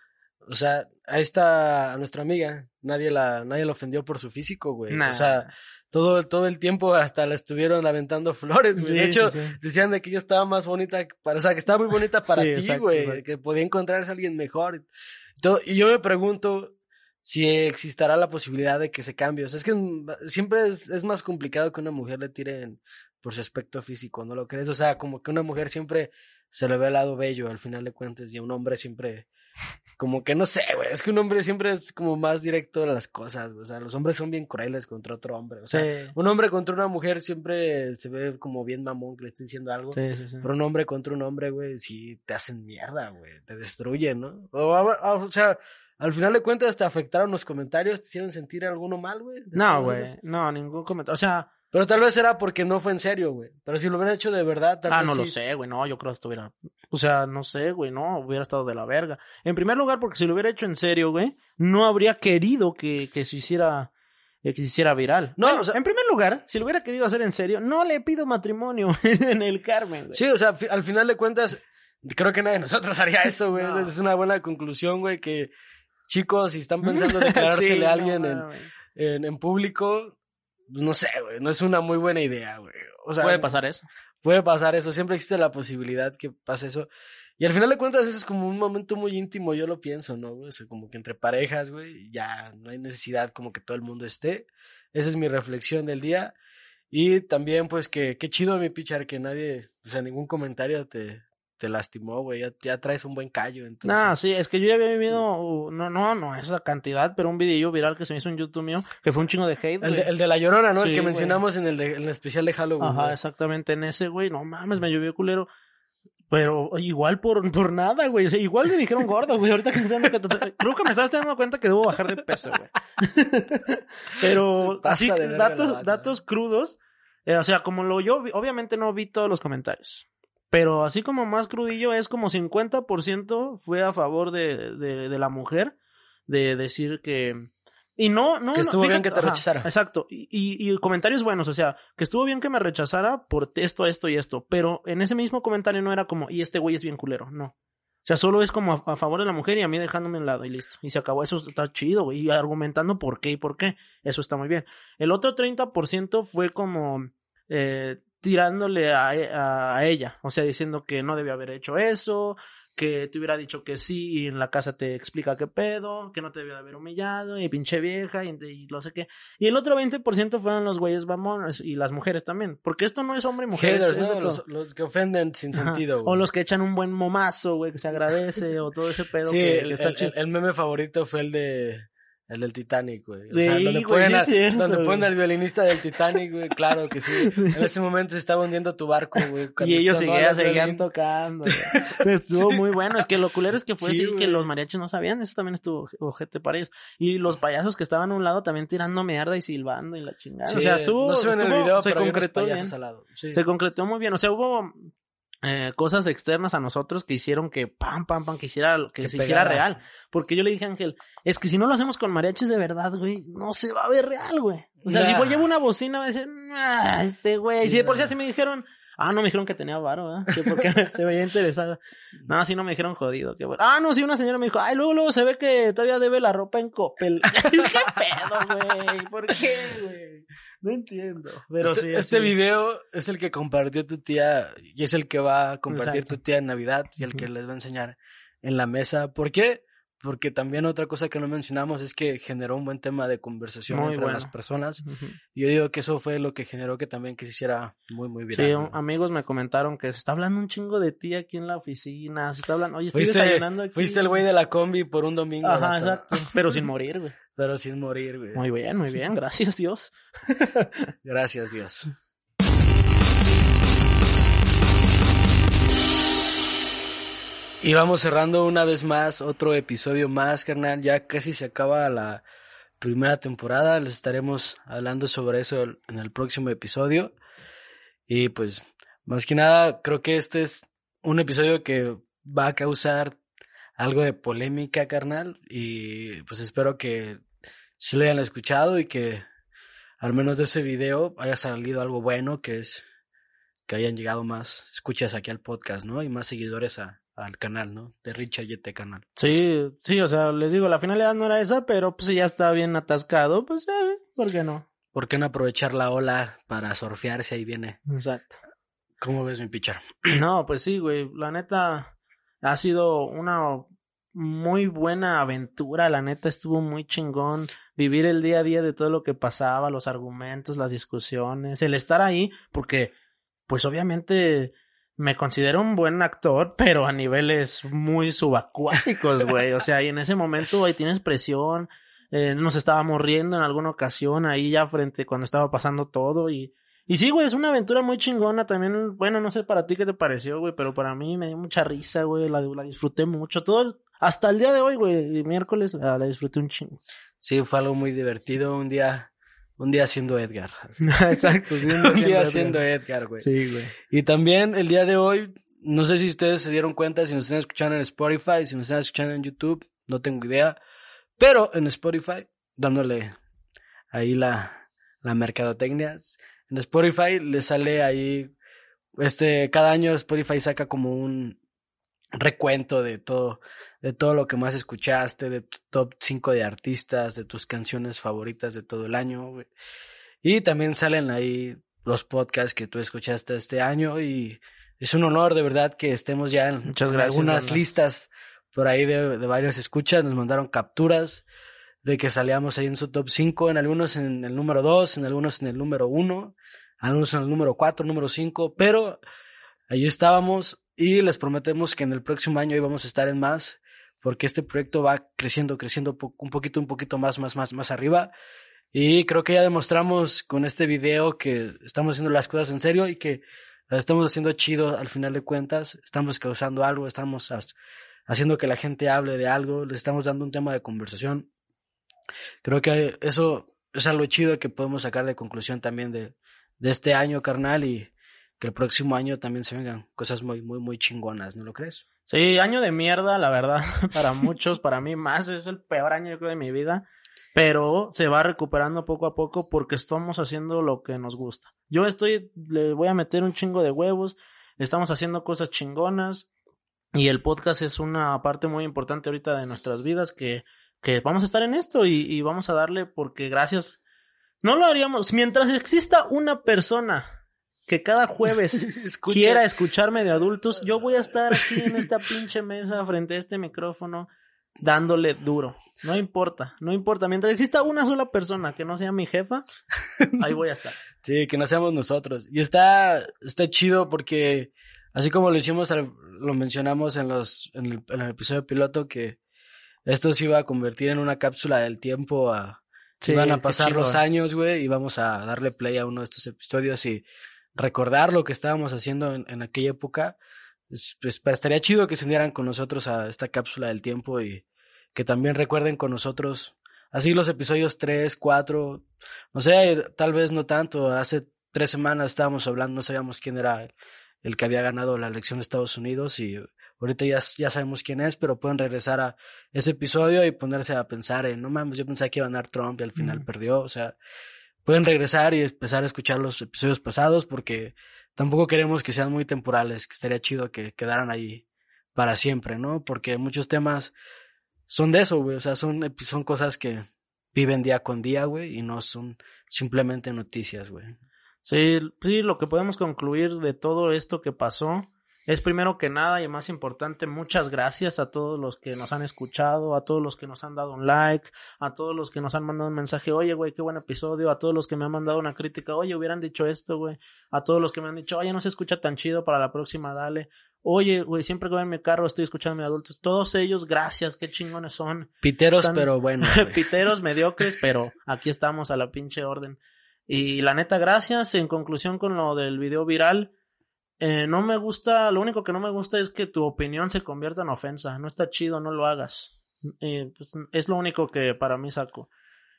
o sea, a esta, a nuestra amiga, nadie la, nadie la ofendió por su físico, güey. Nah. O sea, todo, todo el tiempo hasta la estuvieron aventando flores, güey. Sí, de hecho, sí, sí. decían de que ella estaba más bonita, para, o sea, que estaba muy bonita para ti, exacto, güey, exacto. que podía encontrarse a alguien mejor. Y, todo, y yo me pregunto si existará la posibilidad de que se cambie. O sea, es que siempre es, es más complicado que una mujer le tiren por su aspecto físico, ¿no lo crees? O sea, como que una mujer siempre se le ve el lado bello al final de cuentas y a un hombre siempre como que no sé, güey, es que un hombre siempre es como más directo a las cosas, güey. o sea, los hombres son bien crueles contra otro hombre, o sea, Sí. un hombre contra una mujer siempre se ve como bien mamón que le esté diciendo algo. Sí, sí, sí. Pero un hombre contra un hombre, güey, sí te hacen mierda, güey. Te destruyen, ¿no? O, o sea, al final de cuentas te afectaron los comentarios, te hicieron sentir alguno mal, güey. No, güey. No, ningún comentario. O sea, Pero tal vez era porque no fue en serio, güey. Pero si lo hubiera hecho de verdad, tal Ah, vez no lo sé, güey, no, yo creo que estuviera, o sea, no sé, güey, no, hubiera estado de la verga. En primer lugar, porque si lo hubiera hecho en serio, güey, no habría querido que, que se hiciera, que se hiciera viral. No, Bueno, o sea- en primer lugar, si lo hubiera querido hacer en serio, no le pido matrimonio en el Carmen, güey. Sí, o sea, al final de cuentas, creo que nadie de nosotros haría eso, güey. No. Es una buena conclusión, güey, que chicos, si están pensando en declarársele Sí, a no alguien en, mames. en, en público, no sé, güey, no es una muy buena idea, güey. O sea, Puede pasar eso. puede pasar eso, siempre existe la posibilidad que pase eso. Y al final de cuentas eso es como un momento muy íntimo, yo lo pienso, ¿no? güey? O sea, como que entre parejas, güey, ya no hay necesidad como que todo el mundo esté. Esa es mi reflexión del día. Y también, pues, que qué chido, mi pichar, que nadie, o sea, ningún comentario te, te lastimó, güey. Ya, ya traes un buen callo, entonces. No, sí, es que yo ya había vivido, uh, no, no, no esa cantidad, pero un video viral que se me hizo en YouTube mío, que fue un chingo de hate, el, de, el de la llorona, ¿no? Sí, el que mencionamos en el, de- en el especial de Halloween. Ajá, exactamente, en ese, güey, no mames, me llovió culero. Pero igual por, por nada, güey. O sea, igual me dijeron gordo, güey. Ahorita que estoy dando que... Creo que me estás dando cuenta que debo bajar de peso, güey. Pero así, datos, datos crudos. eh, o sea, como lo yo, vi- obviamente no vi todos los comentarios. Pero así como más crudillo es como 50% fue a favor de, de, de la mujer. De decir que... Y no, no, Que estuvo bien que te ajá, rechazara. Exacto. Y, y, y comentarios buenos, o sea, que estuvo bien que me rechazara por esto, esto y esto. Pero en ese mismo comentario no era como, y este güey es bien culero, no. O sea, solo es como a, a favor de la mujer y a mí dejándome en lado y listo. Y se acabó. Eso está chido, güey. Y argumentando por qué y por qué. Eso está muy bien. El otro 30% fue como eh, tirándole a, a, ella. O sea, diciendo que no debía haber hecho eso, que te hubiera dicho que sí y en la casa te explica qué pedo, que no te debía haber humillado y pinche vieja y, y no sé qué. Y el otro 20% fueron los güeyes mamones y las mujeres también. Porque esto no es hombre y mujer. Haters, ¿no? Los, los que ofenden sin Ajá. sentido, güey. O los que echan un buen momazo, güey, que se agradece, o todo ese pedo Sí, que, el, que está el- el meme favorito fue el de el del Titanic, güey. O Sí, sea, donde güey, ponen, sí a- es cierto, donde ponen al violinista del Titanic, güey, claro que sí. En ese momento se estaba hundiendo tu barco, güey. Y ellos seguían, seguían tocando. güey. Estuvo muy bueno. Es que lo culero es que fue Sí, así güey. que los mariachis no sabían. Eso también estuvo ojete para ellos. Y los payasos que estaban a un lado también tirando mierda y silbando y la chingada. O sea, estuvo. no se ve en el video, se pero unos concretó bien. al lado. Se concretó muy bien. O sea, hubo eh, cosas externas a nosotros que hicieron que pam, pam, pam, que, hiciera, que, Que se hiciera real. Porque yo le dije a Ángel, es que si no lo hacemos con mariachis de verdad, güey, no se va a ver real, güey. O sea, si voy llevo una bocina, va a decir, este güey. Sí, si de por sí así me dijeron, ah, no me dijeron que tenía varo. Que porque se veía interesada. No, sí no me dijeron jodido. Que bueno. Ah, no, sí, una señora me dijo, ay, luego, luego se ve que todavía debe la ropa en Coppel. ¿Qué pedo, güey? ¿Por qué, güey? No entiendo. Pero este, sí, este así. video es el que compartió tu tía y es el que va a compartir Exacto. tu tía en Navidad y el que les va a enseñar en la mesa. ¿Por qué? Porque también otra cosa que no mencionamos es que generó un buen tema de conversación Muy entre bueno. las personas. Y Yo digo que eso fue lo que generó que también que se hiciera muy, muy viral. Sí, amigos me comentaron que se está hablando un chingo de ti aquí en la oficina. Se está hablando, oye, estoy Fuiste, desayunando aquí. fuiste el güey de la combi por un domingo. Ajá, exacto. Pero sin morir, güey. Pero sin morir, güey. Muy bien, muy bien. Gracias, Dios. Gracias, Dios. Y vamos cerrando una vez más otro episodio más, carnal. Ya casi se acaba la primera temporada. Les estaremos hablando sobre eso en el próximo episodio. Y pues, más que nada, creo que este es un episodio que va a causar algo de polémica, carnal. Y pues espero que se lo hayan escuchado y que al menos de ese video haya salido algo bueno, que es que hayan llegado más escuchas aquí al podcast, ¿no? Y más seguidores a, al canal, ¿no? De Richard Yete Canal. Sí, sí, o sea, les digo, la finalidad no era esa, pero pues si ya está bien atascado, pues, eh, ¿por qué no? ¿Por qué no aprovechar la ola para surfearse ahí viene? Exacto. ¿Cómo ves mi pichar? No, pues sí, güey. La neta ha sido una muy buena aventura. La neta estuvo muy chingón. Vivir el día a día de todo lo que pasaba, los argumentos, las discusiones, el estar ahí, porque, pues obviamente me considero un buen actor, pero a niveles muy subacuáticos, güey. O sea, y en ese momento ahí tienes presión. Eh, nos estábamos riendo en alguna ocasión ahí ya frente cuando estaba pasando todo y y sí, güey, es una aventura muy chingona también. Bueno, no sé para ti qué te pareció, güey, pero para mí me dio mucha risa, güey. La, la disfruté mucho. Todo, hasta el día de hoy, güey, miércoles, la, la disfruté un chingo. Sí, fue algo muy divertido, un día un día siendo Edgar. Exacto, sí, un día Edgar. siendo Edgar, güey. Sí, güey. Y también el día de hoy, no sé si ustedes se dieron cuenta, si nos están escuchando en Spotify, si nos están escuchando en YouTube, no tengo idea. Pero en Spotify, dándole ahí la, la mercadotecnia, en Spotify le sale ahí, este, cada año Spotify saca como un recuento de todo, de todo lo que más escuchaste, de tu top 5 de artistas, de tus canciones favoritas de todo el año, güey. Y también salen ahí los podcasts que tú escuchaste este año y es un honor de verdad que estemos ya en, gracias, algunas listas por ahí de, de varios escuchas, nos mandaron capturas de que salíamos ahí en su top 5, en algunos en el número 2, en algunos en el número 1, algunos en el número 4, número 5, pero ahí estábamos y les prometemos que en el próximo año íbamos a estar en más, porque este proyecto va creciendo, creciendo un poquito, un poquito más, más, más, más arriba. Y creo que ya demostramos con este video que estamos haciendo las cosas en serio y que las estamos haciendo chido al final de cuentas. Estamos causando algo, estamos ha- haciendo que la gente hable de algo, les estamos dando un tema de conversación. Creo que eso es algo chido que podemos sacar de conclusión también de, de este año, carnal, y que el próximo año también se vengan cosas muy, muy, muy chingonas, ¿no lo crees? Sí, año de mierda, la verdad, para muchos, para mí más, es el peor año yo creo de mi vida, pero se va recuperando poco a poco porque estamos haciendo lo que nos gusta. Yo estoy, le voy a meter un chingo de huevos, estamos haciendo cosas chingonas y el podcast es una parte muy importante ahorita de nuestras vidas que, que vamos a estar en esto y, y vamos a darle porque gracias, no lo haríamos, mientras exista una persona que cada jueves quiera escucharme de adultos, yo voy a estar aquí en esta pinche mesa frente a este micrófono dándole duro. No importa, no importa. Mientras exista una sola persona que no sea mi jefa, ahí voy a estar. Sí, que no seamos nosotros. Y está, está chido porque, así como lo hicimos, lo mencionamos en los, en el, en el episodio piloto, que esto se iba a convertir en una cápsula del tiempo a, Sí, iban a pasar los años, güey, y vamos a darle play a uno de estos episodios y recordar lo que estábamos haciendo en, en aquella época. Es- Pues, pero estaría chido que se unieran con nosotros a esta cápsula del tiempo y que también recuerden con nosotros, así los episodios 3, 4, no sé, tal vez no tanto, hace tres semanas estábamos hablando, no sabíamos quién era el, el que había ganado la elección de Estados Unidos y ahorita ya, ya sabemos quién es, pero pueden regresar a ese episodio y ponerse a pensar en, no mames, yo pensaba que iba a ganar Trump y al final Mm. perdió, o sea, pueden regresar y empezar a escuchar los episodios pasados porque tampoco queremos que sean muy temporales, que estaría chido que quedaran ahí para siempre, ¿no? Porque muchos temas son de eso, güey, o sea, son, son cosas que viven día con día, güey, y no son simplemente noticias, güey. Sí, sí, lo que podemos concluir de todo esto que pasó es primero que nada y más importante, muchas gracias a todos los que nos han escuchado, a todos los que nos han dado un like, a todos los que nos han mandado un mensaje, oye, güey, qué buen episodio, a todos los que me han mandado una crítica, oye, hubieran dicho esto, güey, a todos los que me han dicho, oye, no se escucha tan chido para la próxima, dale, oye, güey, siempre que voy en mi carro estoy escuchando a mis adultos, todos ellos, gracias, qué chingones son, Piteros, Están- pero bueno. piteros mediocres, pero aquí estamos a la pinche orden. Y la neta, gracias. En conclusión con lo del video viral, eh, no me gusta, lo único que no me gusta es que tu opinión se convierta en ofensa. No está chido, no lo hagas. Pues, es lo único que para mí saco.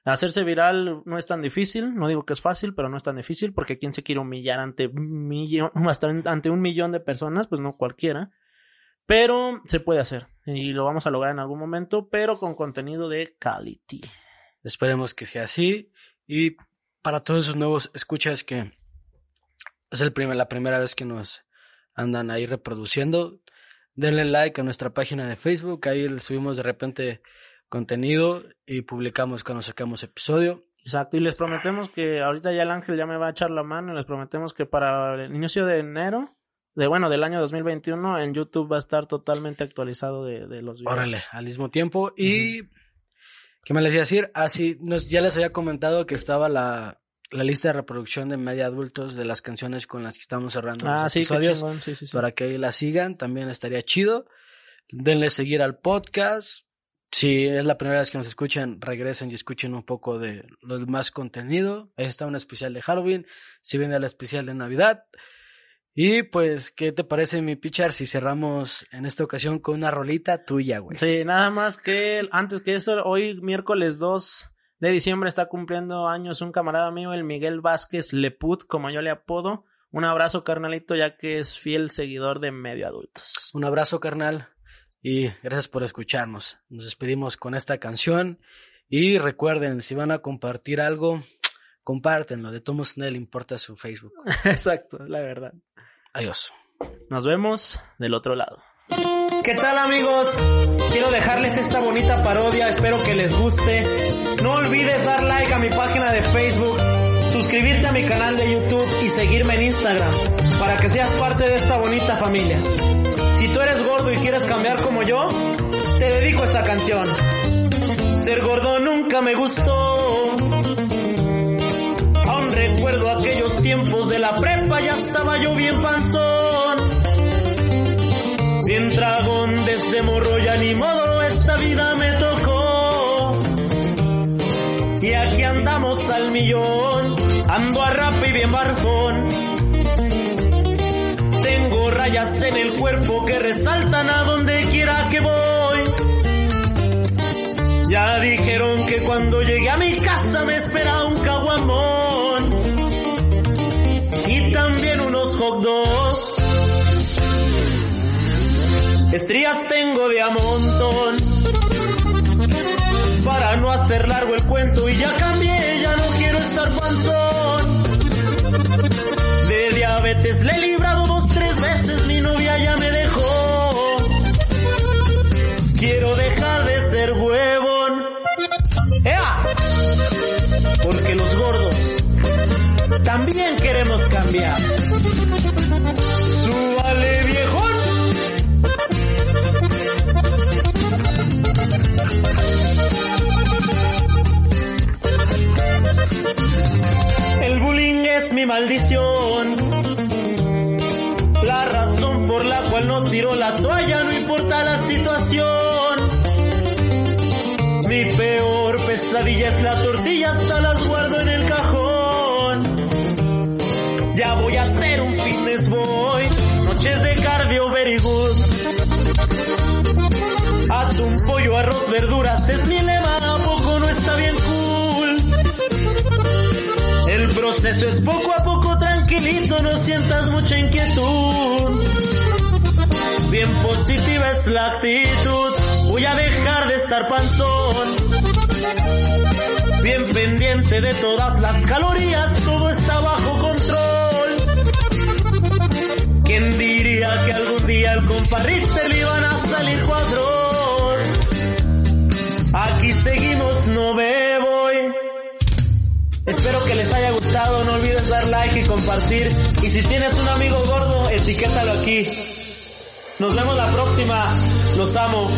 Hacerse viral no es tan difícil, no digo que es fácil, pero no es tan difícil porque quien se quiere humillar ante millón, ante un millón de personas, pues no cualquiera. Pero se puede hacer y lo vamos a lograr en algún momento, pero con contenido de quality. Esperemos que sea así. Y para todos esos nuevos escuchas que es el primer, la primera vez que nos andan ahí reproduciendo, denle like a nuestra página de Facebook. Ahí les subimos de repente contenido y publicamos cuando sacamos episodio. Exacto, y les prometemos que ahorita ya el ángel ya me va a echar la mano y les prometemos que para el inicio de enero, de bueno, del año 2021, en YouTube va a estar totalmente actualizado de, de los videos. Órale, al mismo tiempo. Y, ¿qué me les iba a decir? Ah, sí, nos, ya les había comentado que estaba la, la lista de reproducción de media adultos de las canciones con las que estamos cerrando Ah, los sí, episodios. sí, sí, para que ahí la sigan, también estaría chido. Denle seguir al podcast. Si es la primera vez que nos escuchan, regresen y escuchen un poco de lo más contenido. Ahí está un especial de Halloween. Si viene el especial de Navidad. Y pues, ¿qué te parece, mi pitcher, si cerramos en esta ocasión con una rolita tuya, güey? Sí, nada más que antes que eso, hoy miércoles 2 de diciembre está cumpliendo años un camarada mío, el Miguel Vázquez Leput, como yo le apodo. Un abrazo, carnalito, ya que es fiel seguidor de Medio Adultos. Un abrazo, carnal. Y gracias por escucharnos. Nos despedimos con esta canción. Y recuerden, si van a compartir algo, compártenlo. De Thomas Snell importa su Facebook. Exacto, la verdad. Adiós. Nos vemos del otro lado. ¿Qué tal amigos? Quiero dejarles esta bonita parodia, espero que les guste. No olvides dar like a mi página de Facebook, suscribirte a mi canal de YouTube y seguirme en Instagram para que seas parte de esta bonita familia. Si tú eres gordo y quieres cambiar como yo, te dedico esta canción. Ser gordo nunca me gustó. Aún recuerdo aquellos tiempos de la prepa, ya estaba yo bien panzón. Bien dragón desde morro ya ni modo, esta vida me al millón, ando a rap y bien barbón. Tengo rayas en el cuerpo que resaltan a donde quiera que voy. Ya dijeron que cuando llegué a mi casa me espera un caguamón. Y también unos hot dogs. Estrías tengo de a montón. Para no hacer largo el cuento y ya cambié, ya no quiero estar panzón. De diabetes le he librado dos, tres veces, mi novia ya me dejó. Quiero dejar de ser huevón. ¡Ea! Porque los gordos también queremos cambiar. Mi maldición. La razón por la cual no tiro la toalla no importa la situación. Mi peor pesadilla es la tortilla, hasta las guardo en el cajón. Ya voy a hacer un fitness boy, noches de cardio very good. Atún, pollo, arroz, verduras es mi lema, ¿a poco no está bien? El proceso es poco a poco tranquilito, no sientas mucha inquietud. Bien positiva es la actitud, voy a dejar de estar panzón. Bien pendiente de todas las calorías, todo está bajo control. ¿Quién diría que algún día el compa Richter le iban a salir cuadros? Aquí seguimos, no voy. Espero que les haya gustado, no olvides dar like y compartir. Y si tienes un amigo gordo, etiquétalo aquí. Nos vemos la próxima, los amo.